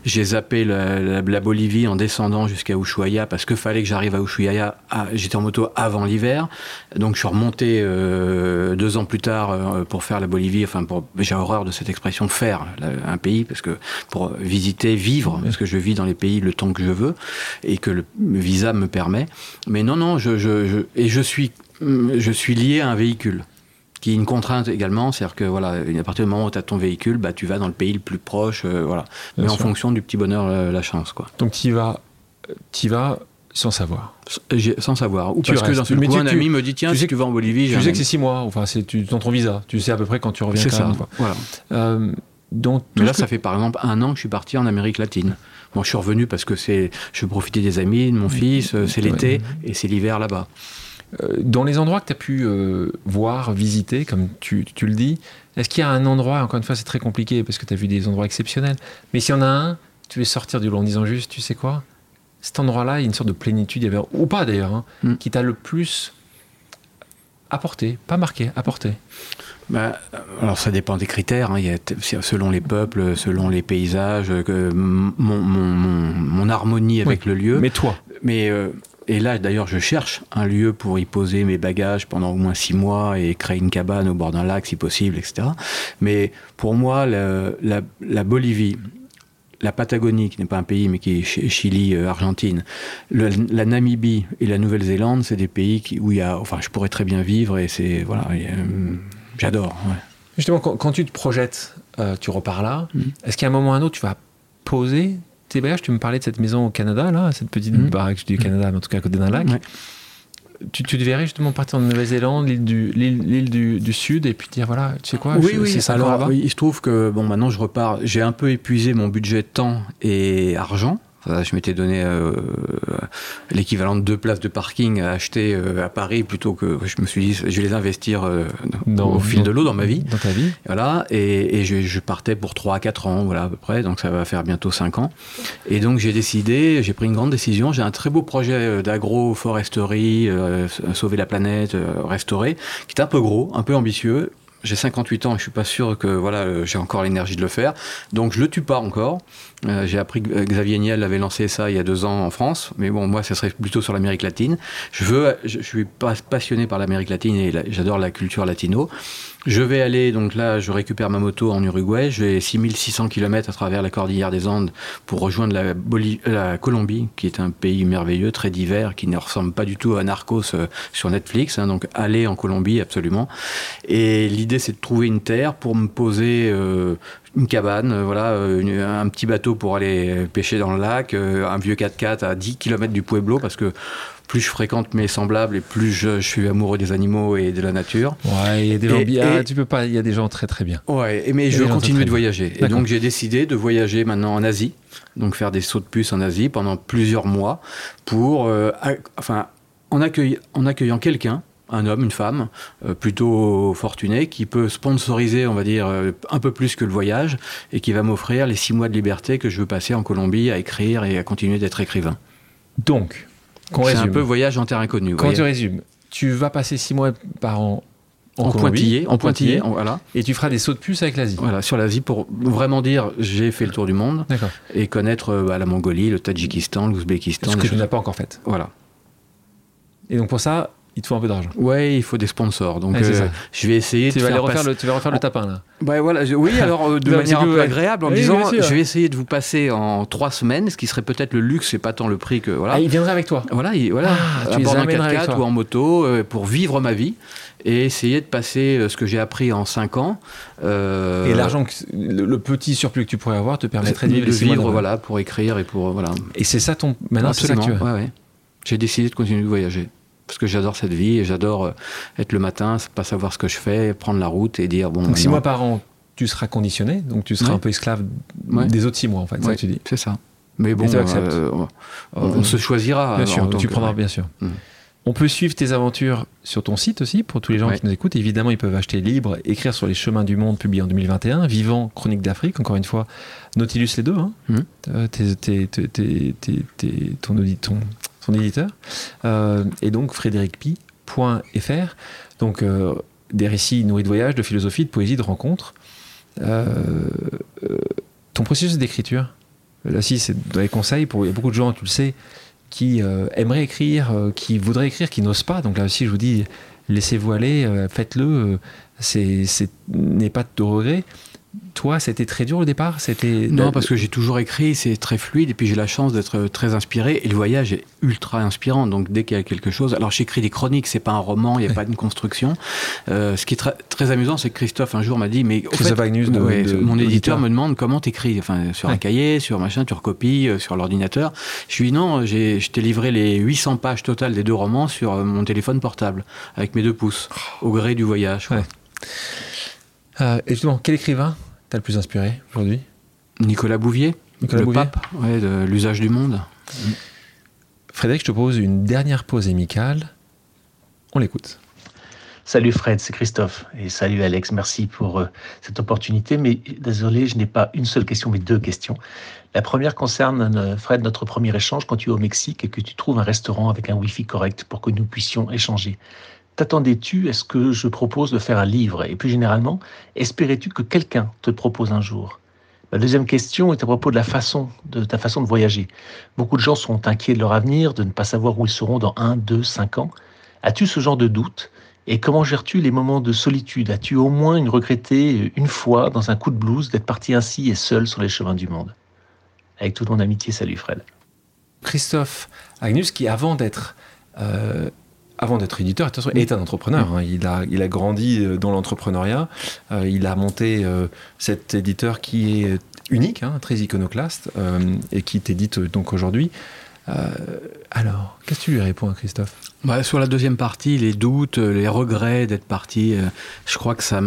J'ai zappé la, la, la Bolivie en descendant jusqu'à Ushuaia parce que fallait que j'arrive à Ushuaia. J'étais en moto avant l'hiver, donc je suis remonté euh, deux ans plus tard euh, pour faire la Bolivie. Enfin, j'ai horreur de cette expression faire un pays parce que pour visiter, vivre, parce que je vis dans les pays le temps que je veux et que le visa me permet. Mais non, non, je, et je suis, je suis lié à un véhicule qui est une contrainte également, c'est-à-dire que voilà, à partir du moment où tu as ton véhicule, bah, tu vas dans le pays le plus proche, euh, voilà, mais en fonction du petit bonheur, la, chance, quoi. Donc tu y vas tu vas sans savoir. Sans savoir. Ou parce que d'un seul coup, un ami me dit tiens, tu si tu vas en Bolivie, tu sais que c'est six mois. Enfin, c'est dans ton visa. Tu sais à peu près quand tu reviens. C'est ça. Voilà. Euh, donc Mais là, ça fait par exemple un an que je suis parti en Amérique latine. Bon, je suis revenu parce que c'est, je profiter des amis, de mon fils. Euh, c'est l'été et c'est l'hiver là-bas. Euh, dans les endroits que tu as pu voir, visiter, comme tu, tu le dis, est-ce qu'il y a un endroit, encore une fois, c'est très compliqué parce que tu as vu des endroits exceptionnels, mais s'il y en a un, tu veux sortir du lot en disant juste, tu sais quoi cet endroit-là, il y a une sorte de plénitude, ou pas d'ailleurs, hein, mm. qui t'a le plus apporté, pas marqué, apporté bah, alors ça dépend des critères, hein. il y a selon les peuples, selon les paysages, que mon, mon, harmonie avec le lieu. Mais toi Mais euh, et là d'ailleurs je cherche un lieu pour y poser mes bagages pendant au moins six mois et créer une cabane au bord d'un lac si possible, etc. Mais pour moi la, la Bolivie, la Patagonie, qui n'est pas un pays, mais qui est Chili, euh, Argentine, la Namibie et la Nouvelle-Zélande, c'est des pays où il y a, enfin, je pourrais très bien vivre et c'est, voilà, euh, j'adore. Justement, quand, tu te projettes, euh, tu repars là. Mm. Est-ce qu'à un moment ou à un autre, tu vas poser bagages Tu me parlais de cette maison au Canada, là, cette petite mm. baraque du Canada, mais en tout cas à côté d'un lac tu, tu, devrais justement partir en Nouvelle-Zélande, l'île du, l'île, du, Sud, et puis dire voilà, tu sais quoi, oui, oui, c'est ça. Alors, il se trouve que bon, maintenant je repars. J'ai un peu épuisé mon budget temps et argent. Je m'étais donné l'équivalent de deux places de parking à acheter à Paris plutôt que je me suis dit je vais les investir au fil de l'eau dans ma vie. Dans ta vie. Voilà, et, je, partais pour 3 à 4 ans, voilà à peu près, donc ça va faire bientôt 5 ans. Et donc j'ai décidé, j'ai pris une grande décision, j'ai un très beau projet d'agro-foresterie, sauver la planète, restaurer, qui est un peu gros, un peu ambitieux, j'ai 58 ans et je suis pas sûr que voilà euh, j'ai encore l'énergie de le faire. Donc je le tue pas encore. Euh, j'ai appris que Xavier Niel avait lancé ça il y a deux ans en France, mais bon moi ça serait plutôt sur l'Amérique latine. Je veux, je, je suis passionné par l'Amérique latine et j'adore la culture latino. Je vais aller, donc là, je récupère ma moto en Uruguay. J'ai 6600 km à travers la cordillère des Andes pour rejoindre la, la, Colombie, qui est un pays merveilleux, très divers, qui ne ressemble pas du tout à Narcos euh, sur Netflix. Hein, donc, aller en Colombie, absolument. Et l'idée, c'est de trouver une terre pour me poser euh, une cabane, euh, voilà, un petit bateau pour aller pêcher dans le lac, un vieux 4x4 à 10 km du Pueblo, parce que plus je fréquente mes semblables et plus je, suis amoureux des animaux et de la nature. Ouais, il y a des gens bien, tu peux pas, il y a des gens très très bien. Ouais, mais je veux continuer de voyager. Et donc j'ai décidé de voyager maintenant en Asie, donc faire des sauts de puce en Asie pendant plusieurs mois pour, euh, enfin, en, en accueillant quelqu'un un homme, une femme, euh, plutôt fortuné, qui peut sponsoriser, on va dire, euh, un peu plus que le voyage, et qui va m'offrir les six mois de liberté que je veux passer en Colombie à écrire et à continuer d'être écrivain. Donc, c'est un peu voyage en terre inconnue. Quand tu résumes, tu vas passer six mois par an en, pointillé, en pointillé, voilà. Et tu feras des sauts de puce avec l'Asie. Voilà, sur l'Asie pour vraiment dire j'ai fait le tour du monde et connaître euh, bah, la Mongolie, le Tadjikistan, l'Ouzbékistan. Ce que tu n'as pas encore fait. Voilà. Et donc pour ça, il te faut un peu d'argent. Ouais, il faut des sponsors. Donc, euh, je vais essayer tu de vas faire refaire le, tu vas refaire le tapin là. Bah, voilà, oui, alors euh, de manière un peu agréable en disant, je vais essayer de vous passer en trois semaines, ce qui serait peut-être le luxe et pas tant le prix que voilà. Ah, il viendrait avec toi. Voilà, il, voilà, ah, à bord d'un 4x4 ou en moto euh, pour vivre ma vie et essayer de passer ce que j'ai appris en cinq ans. et l'argent, le, petit surplus que tu pourrais avoir te permettrait de vivre, de vivre voilà, pour écrire et pour voilà. Et c'est ça ton maintenant, c'est ça que tu ouais, ouais. J'ai décidé de continuer de voyager parce que j'adore cette vie et j'adore euh, être le matin, pas savoir ce que je fais, prendre la route et dire bon. Donc six mois par an, tu seras conditionné, donc tu seras un peu esclave des autres six mois en fait, ça que tu dis. C'est ça. Mais bon, euh, on, se choisira. Bien sûr, tu prendras bien sûr. Mm. On peut suivre tes aventures sur ton site aussi, pour tous les gens qui nous écoutent. Évidemment, ils peuvent acheter libre, écrire sur les chemins du monde, publié en 2021, Vivant, Chronique d'Afrique, encore une fois, Nautilus les deux, hein. Euh, ton, ton, son éditeur, euh, et donc frédéricpi.fr. Donc euh, des récits nourris de voyage, de philosophie, de poésie, de rencontres. Euh, ton processus d'écriture, là si c'est dans les conseils pour il y a beaucoup de gens, tu le sais, qui aimeraient écrire, qui voudraient écrire, qui n'osent pas. Donc là aussi, je vous dis, laissez-vous aller, faites-le. c'est n'est pas de regret toi, c'était très dur au départ C'était Non, parce que j'ai toujours écrit, c'est très fluide, et puis j'ai la chance d'être très inspiré, et le voyage est ultra inspirant, donc dès qu'il y a quelque chose... Alors j'écris des chroniques, c'est pas un roman, il n'y a pas une construction. Euh, ce qui est très, très amusant, c'est que Christophe un jour m'a dit, mais... mon éditeur me demande comment t'écris, enfin sur un cahier, sur machin, tu recopies, euh, sur l'ordinateur. Je lui dis non, je t'ai livré les 800 pages totales des deux romans sur euh, mon téléphone portable, avec mes deux pouces, au gré du voyage. Et justement, quel écrivain le plus inspiré aujourd'hui? Nicolas Bouvier, Nicolas le pape de l'usage du monde. Frédéric, je te pose une dernière pause amicale. On l'écoute. Salut Fred, c'est Christophe. Et salut Alex, merci pour euh, cette opportunité. Mais désolé, je n'ai pas une seule question, mais deux questions. La première concerne, euh, Fred, notre premier échange quand tu es au Mexique et que tu trouves un restaurant avec un Wi-Fi correct pour que nous puissions échanger. T'attendais-tu à ce que je propose de faire un livre? Et plus généralement, espérais-tu que quelqu'un te propose un jour? La deuxième question est à propos de la façon, de ta façon de voyager. Beaucoup de gens sont inquiets de leur avenir, de ne pas savoir où ils seront dans un, deux, cinq ans. As-tu ce genre de doute? Et comment gères-tu les moments de solitude? As-tu au moins une regretté une fois, dans un coup de blues, d'être parti ainsi et seul sur les chemins du monde? Avec toute mon amitié, salut Fred. Christophe Agnus, qui avant d'être euh, avant d'être éditeur, est un entrepreneur. Hein. Il, a, il a grandi euh, dans l'entrepreneuriat. Euh, il a monté euh, cet éditeur qui est unique, hein, très iconoclaste, et qui t'édite donc aujourd'hui. alors, qu'est-ce que tu lui réponds Christophe? Bah, Sur la deuxième partie, les doutes, les regrets d'être parti, je crois que ça,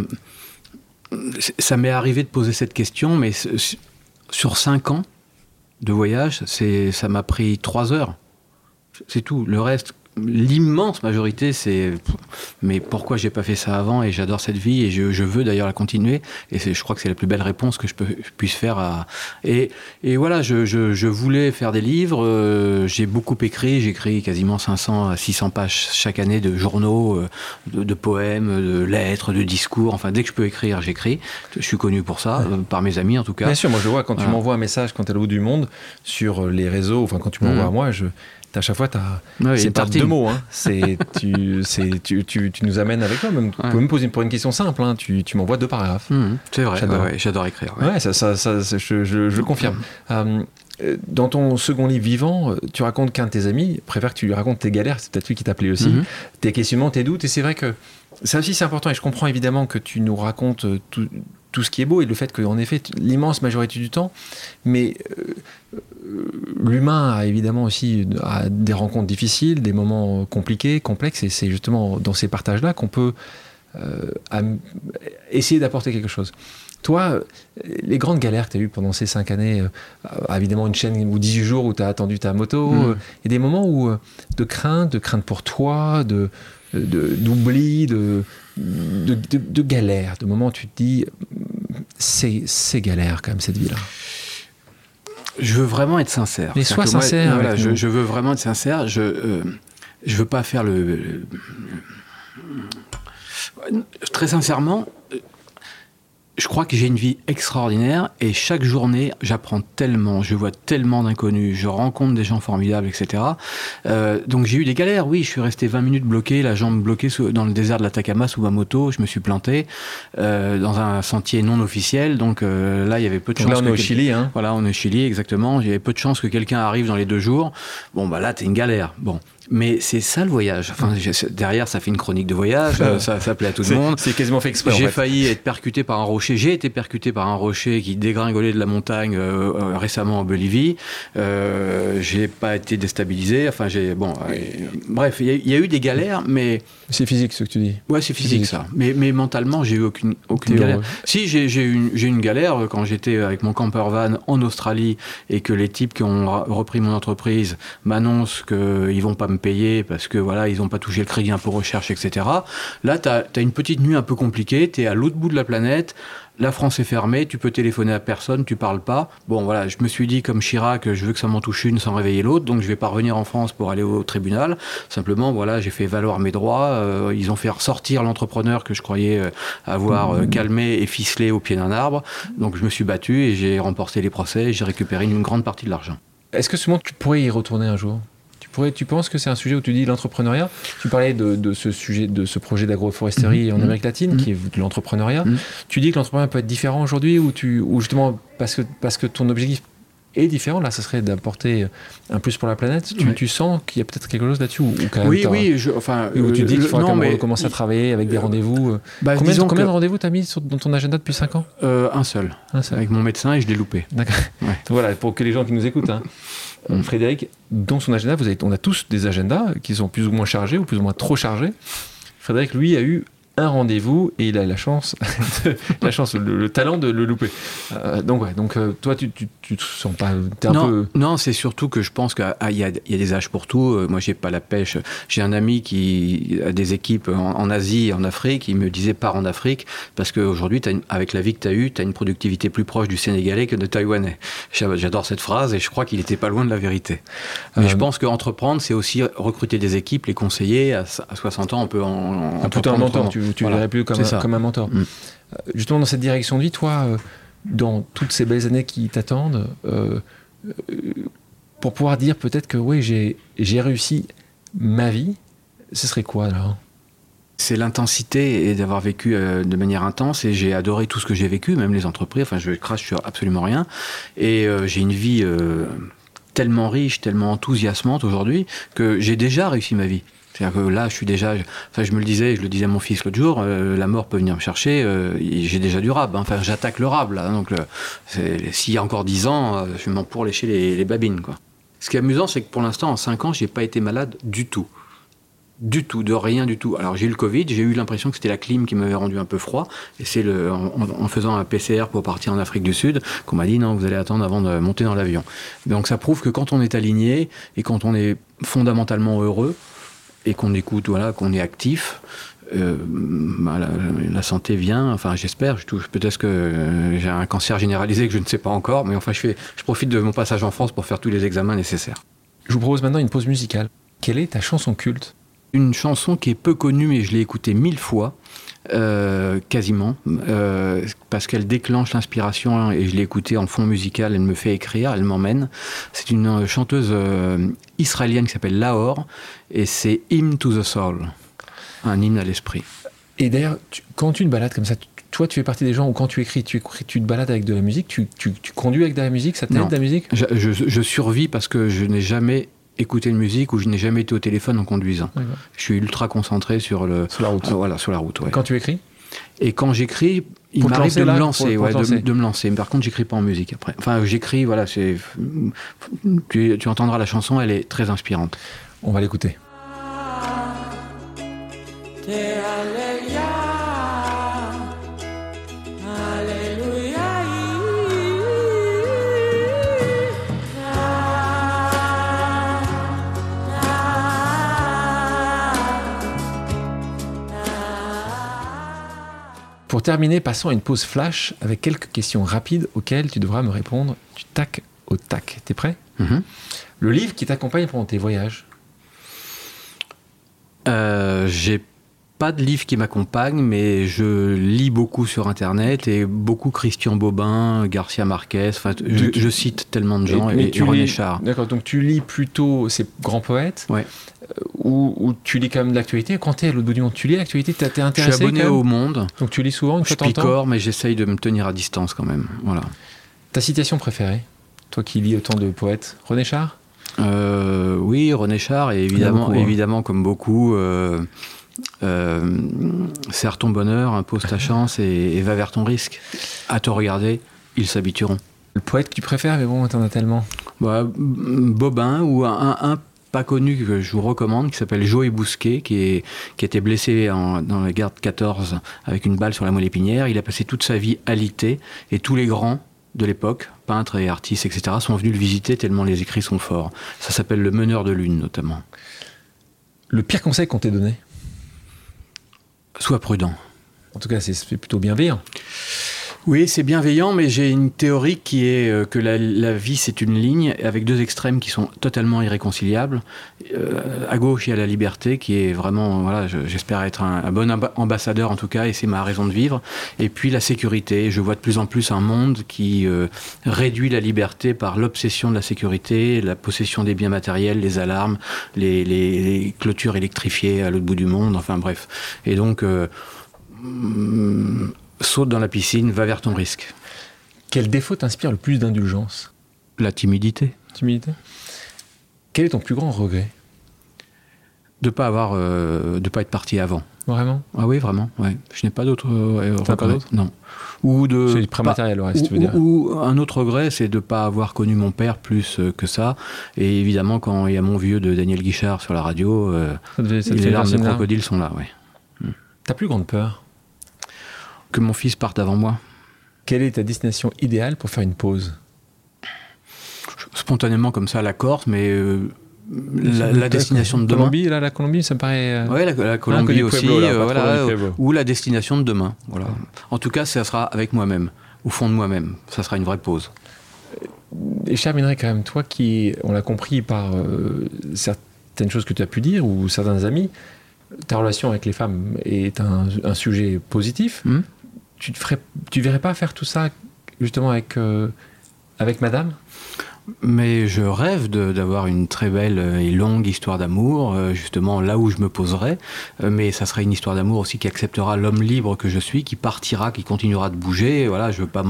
ça m'est arrivé de poser cette question, mais sur cinq ans, de voyage, ça m'a pris trois heures. C'est tout. Le reste, l'immense majorité, c'est mais pourquoi j'ai pas fait ça avant et j'adore cette vie et je, je veux d'ailleurs la continuer et c'est, je crois que c'est la plus belle réponse que je, peux, je puisse faire à et, et voilà je, je, je voulais faire des livres euh, j'ai beaucoup écrit j'ai écrit quasiment 500 à 600 pages chaque année de journaux euh, de, de, poèmes de lettres de discours enfin dès que je peux écrire j'écris je suis connu pour ça ouais. euh, par mes amis en tout cas bien sûr moi je vois quand voilà. tu m'envoies un message quand tu es à l'autre du monde sur les réseaux enfin quand tu m'envoies mmh. à moi je à chaque fois, ouais, c'est pas deux mots. Hein. C'est tu, tu, tu, tu, nous amènes avec toi. Même, Tu peux me poser pour une question simple. Hein. Tu, tu m'envoies deux paragraphes. Mmh, c'est vrai. J'adore ouais, écrire. Ouais, ça, ça, ça, je, je, je confirme. Mmh. Euh, dans ton second livre vivant, tu racontes qu'un de tes amis préfère que tu lui racontes tes galères. C'est peut-être lui qui t'appelait aussi. Mmh. Tes questionnements, tes doutes. Et c'est vrai que ça aussi, c'est important. Et je comprends évidemment que tu nous racontes tout, tout ce qui est beau et le fait qu'en effet, l'immense majorité du temps, mais euh, l'humain a évidemment aussi a des rencontres difficiles, des moments compliqués, complexes, et c'est justement dans ces partages-là qu'on peut euh, essayer d'apporter quelque chose. Toi, les grandes galères que tu as eues pendant ces cinq années, euh, évidemment une chaîne ou 18 jours où tu as attendu ta moto, il mmh. y a des moments où de crainte, de crainte pour toi, de d'oubli, de, de, de, de, galère, de moments où tu te dis, c'est galère quand même cette vie-là. Je veux vraiment être sincère. Mais sois sincère. Moi, voilà, je, je, veux vraiment être sincère. Je euh, je veux pas faire le, le, le très sincèrement je crois que j'ai une vie extraordinaire et chaque journée, j'apprends tellement, je vois tellement d'inconnus, je rencontre des gens formidables, etc. Euh, donc j'ai eu des galères, oui, je suis resté 20 minutes bloqué, la jambe bloquée sous, dans le désert de l'Atacama sous ma moto, je me suis planté euh, dans un sentier non officiel, donc euh, là il y avait peu de chance. Là on est au Chili, hein Voilà, on est au Chili, exactement. Il y avait peu de chances que quelqu'un arrive dans les deux jours. Bon, bah là, t'es une galère. Bon, mais c'est ça le voyage. Enfin, derrière, ça fait une chronique de voyage, ça, ça plaît à tout le monde. C'est quasiment fait exprès. J'ai en fait. failli être percuté par un rocher. J'ai été percuté par un rocher qui dégringolait de la montagne euh, euh, récemment en Bolivie. Euh, j'ai pas été déstabilisé. Enfin, j'ai bon. Euh, bref, il y, y, a eu des galères, mais c'est physique ce que tu dis. Ouais, c'est physique, physique, ça. Mais, mais mentalement, j'ai eu aucune aucune galère. Heureux. Si j'ai eu une galère quand j'étais avec mon camper van en Australie et que les types qui ont repris mon entreprise m'annoncent qu'ils vont pas me payer parce que voilà, ils n'ont pas touché le crédit impôt recherche, etc. Là, tu as, une petite nuit un peu compliquée, tu es à l'autre bout de la planète, la France est fermée, tu peux téléphoner à personne, tu parles pas. Bon, voilà, je me suis dit, comme Chirac, je veux que ça m'en touche une sans réveiller l'autre, donc je vais pas revenir en France pour aller au tribunal. Simplement, voilà, j'ai fait valoir mes droits. Euh, ils ont fait ressortir l'entrepreneur que je croyais euh, avoir euh, calmé et ficelé au pied d'un arbre. Donc je me suis battu et j'ai remporté les procès et j'ai récupéré une grande partie de l'argent. Est-ce que ce moment, tu pourrais y retourner un jour? Pourrais, tu penses que c'est un sujet où tu dis l'entrepreneuriat? Tu parlais de, de, ce sujet, de ce projet d'agroforesterie mmh. en Amérique latine, mmh. qui est de l'entrepreneuriat. Mmh. Tu dis que l'entrepreneuriat peut être différent aujourd'hui, ou, tu, ou justement parce que, parce que ton objectif est différent. Là, ça serait d'apporter un plus pour la planète. Tu, oui. tu sens qu'il y a peut-être quelque chose là-dessus ou, Oui, oui. Je, enfin, où tu dis qu'il non, mais, commencer à travailler avec des rendez-vous. Bah, combien combien que... de rendez-vous tu as mis sur, dans ton agenda depuis 5 ans? Euh, Un seul. Un seul. Avec mon médecin et je l'ai loupé. D'accord. Ouais. voilà, pour que les gens qui nous écoutent. Hein. Mm. Frédéric, dans son agenda, vous avez, on a tous des agendas qui sont plus ou moins chargés ou plus ou moins trop chargés. Frédéric, lui, a eu un rendez-vous et il a la chance, de, la chance, le, le, talent de le louper. Euh, donc ouais, donc euh, toi tu, tu, tu te sens pas, es un non, peu. Non, c'est surtout que je pense qu'il ah, y, a, y a des âges pour tout. Euh, moi j'ai pas la pêche. J'ai un ami qui a des équipes en, en, Asie, et en Afrique. Il me disait pars en Afrique parce qu'aujourd'hui avec la vie que tu as eue, tu as une productivité plus proche du Sénégalais que de Taïwanais. J'adore cette phrase et je crois qu'il était pas loin de la vérité. Mais je pense qu'entreprendre, c'est aussi recruter des équipes, les conseiller. À, à 60 ans, on peut en, en tout un mentor. Tu, tu voilà. verrais plus comme, un, comme un mentor. Mm. Justement, dans cette direction de vie, toi, euh, dans toutes ces belles années qui t'attendent, euh, pour pouvoir dire peut-être que oui, j'ai réussi ma vie, ce serait quoi alors? C'est l'intensité et d'avoir vécu euh, de manière intense et j'ai adoré tout ce que j'ai vécu, même les entreprises. Enfin, je crache sur absolument rien et euh, j'ai une vie euh, tellement riche, tellement enthousiasmante aujourd'hui que j'ai déjà réussi ma vie. C'est-à-dire que là, je suis déjà. Enfin, je me le disais, je le disais à mon fils l'autre jour, euh, la mort peut venir me chercher, euh, j'ai déjà du rab. Hein, enfin, j'attaque le rab, là. Donc, s'il y a encore 10 ans, euh, je m'en pour lécher les, babines, quoi. Ce qui est amusant, c'est que pour l'instant, en 5 ans, j'ai pas été malade du tout. Du tout, de rien du tout. Alors j'ai eu le Covid, j'ai eu l'impression que c'était la clim qui m'avait rendu un peu froid. Et c'est en, faisant un PCR pour partir en Afrique du Sud qu'on m'a dit non, vous allez attendre avant de monter dans l'avion. Donc ça prouve que quand on est aligné et quand on est fondamentalement heureux et qu'on écoute, voilà, qu'on est actif, euh, bah, la, la, santé vient, enfin j'espère, peut-être que euh, j'ai un cancer généralisé que je ne sais pas encore, mais enfin je, fais, je profite de mon passage en France pour faire tous les examens nécessaires. Je vous propose maintenant une pause musicale. Quelle est ta chanson culte? Une chanson qui est peu connue, mais je l'ai écoutée mille fois, euh, quasiment, euh, parce qu'elle déclenche l'inspiration et je l'ai écoutée en fond musical, elle me fait écrire, elle m'emmène. C'est une chanteuse euh, israélienne qui s'appelle Lahore. Et c'est Hymn to the Soul, un hymne à l'esprit. Et d'ailleurs, quand tu te balades comme ça, toi, tu fais partie des gens où quand tu écris, tu, tu te balades avec de la musique, tu, tu, tu conduis avec de la musique, ça t'aide de la musique? Je, je, je, survis parce que je n'ai jamais écouter une musique où je n'ai jamais été au téléphone en conduisant. Je suis ultra concentré sur le sur la route. Euh, voilà, sur la route. Ouais. Quand tu écris? Et quand j'écris, il m'arrive de, me lancer, pour, pour ouais, lancer. De, de, me lancer. Mais par contre, j'écris pas en musique après. Enfin, j'écris, voilà, c'est. Tu, tu entendras la chanson, elle est très inspirante. On va l'écouter. Terminer, passons à une pause flash avec quelques questions rapides auxquelles tu devras me répondre du tac au tac. T'es prêt? -hmm. Le livre qui t'accompagne pendant tes voyages euh, J'ai pas de livre qui m'accompagne, mais je lis beaucoup sur Internet et beaucoup Christian Bobin, Garcia Marquez. Enfin, je, je, cite tellement de gens et, et, et René Char. D'accord, donc tu lis plutôt ces grands poètes ouais. Ou, ou, tu lis quand même de l'actualité. Quand tu es à l'autre bout du monde, tu lis l'actualité T'es intéressé Je suis abonné au Monde. Donc tu lis souvent une Je picore, mais j'essaye de me tenir à distance quand même. Voilà. Ta citation préférée Toi qui lis autant de poètes René Char? Euh, Oui, René Char, et évidemment, beaucoup, évidemment comme beaucoup. Euh, euh, serre ton bonheur, impose ta chance et, et, va vers ton risque. À te regarder, ils s'habitueront. Le poète que tu préfères, mais bon, t'en as tellement. Bah, Bobin ou un, un, pas connu que je vous recommande qui s'appelle Joey Bousquet, qui, est, qui a été blessé en, dans la guerre de 14 avec une balle sur la moelle épinière. Il a passé toute sa vie alité et tous les grands de l'époque, peintres et artistes, etc., sont venus le visiter tellement les écrits sont forts. Ça s'appelle Le Meneur de Lune, notamment. Le pire conseil qu'on t'ait donné? Sois prudent. En tout cas, c'est plutôt bienveillant. Oui, c'est bienveillant, mais j'ai une théorie qui est euh, que la, vie, c'est une ligne avec deux extrêmes qui sont totalement irréconciliables. Euh, à gauche, il y a la liberté qui est vraiment, voilà, j'espère être un, bon ambassadeur en tout cas, et c'est ma raison de vivre. Et puis la sécurité. Je vois de plus en plus un monde qui euh, réduit la liberté par l'obsession de la sécurité, la possession des biens matériels, les alarmes, les, clôtures électrifiées à l'autre bout du monde, enfin bref. Et donc... Euh, saute dans la piscine, va vers ton risque. Quel défaut t'inspire le plus d'indulgence? La timidité. Timidité? Quel est ton plus grand regret? De pas avoir, euh, de pas être parti avant. Vraiment? Ah oui, vraiment. Ouais. Je n'ai pas d'autre euh, regret. Non. Ou de. C'est prématériel, le reste, ou, tu veux dire. Ou un autre regret, c'est de ne pas avoir connu mon père plus euh, que ça. Et évidemment, quand il y a mon vieux de Daniel Guichard sur la radio, ça devait, ça les larmes de crocodile sont là. Hmm. Ta plus grande peur? Que mon fils parte avant moi. Quelle est ta destination idéale pour faire une pause? Spontanément comme ça, la Corse, mais euh, la, la, destination de demain. Colombie, là, la Colombie, ça me paraît. Euh... Oui, la, la, Colombie ah, aussi, Pueblo, là, euh, voilà, ou la destination de demain. Voilà. En tout cas, ça sera avec moi-même, au fond de moi-même. Ça sera une vraie pause. Et je terminerai quand même, toi qui, on l'a compris par euh, certaines choses que tu as pu dire, ou certains amis, ta relation avec les femmes est un, un sujet positif. Mmh. Tu te ferais, tu verrais pas faire tout ça justement avec euh, avec Madame? Mais je rêve d'avoir une très belle et longue histoire d'amour, euh, justement là où je me poserai. Euh, mais ça serait une histoire d'amour aussi qui acceptera l'homme libre que je suis, qui partira, qui continuera de bouger. Voilà, je veux pas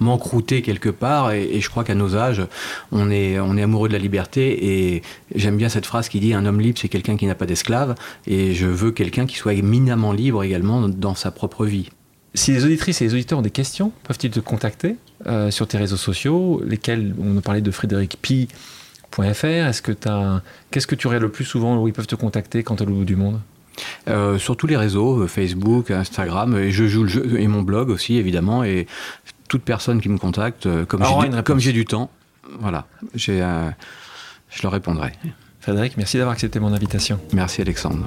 m'encrouter quelque part. Et, et je crois qu'à nos âges, on est, on est amoureux de la liberté. Et j'aime bien cette phrase qui dit un homme libre, c'est quelqu'un qui n'a pas d'esclave. Et je veux quelqu'un qui soit éminemment libre également dans sa propre vie. Si les auditrices et les auditeurs ont des questions, peuvent-ils te contacter euh, sur tes réseaux sociaux, lesquels on a parlé de Frédéric Pi Est-ce que as... Qu'est-ce que tu aurais le plus souvent où ils peuvent te contacter quand tu es au bout du monde? Euh, sur tous les réseaux, euh, Facebook, Instagram, et je joue le jeu, et mon blog aussi évidemment, et toute personne qui me contacte, comme j'ai du temps, voilà, j'ai, je leur répondrai. Frédéric, merci d'avoir accepté mon invitation. Merci Alexandre.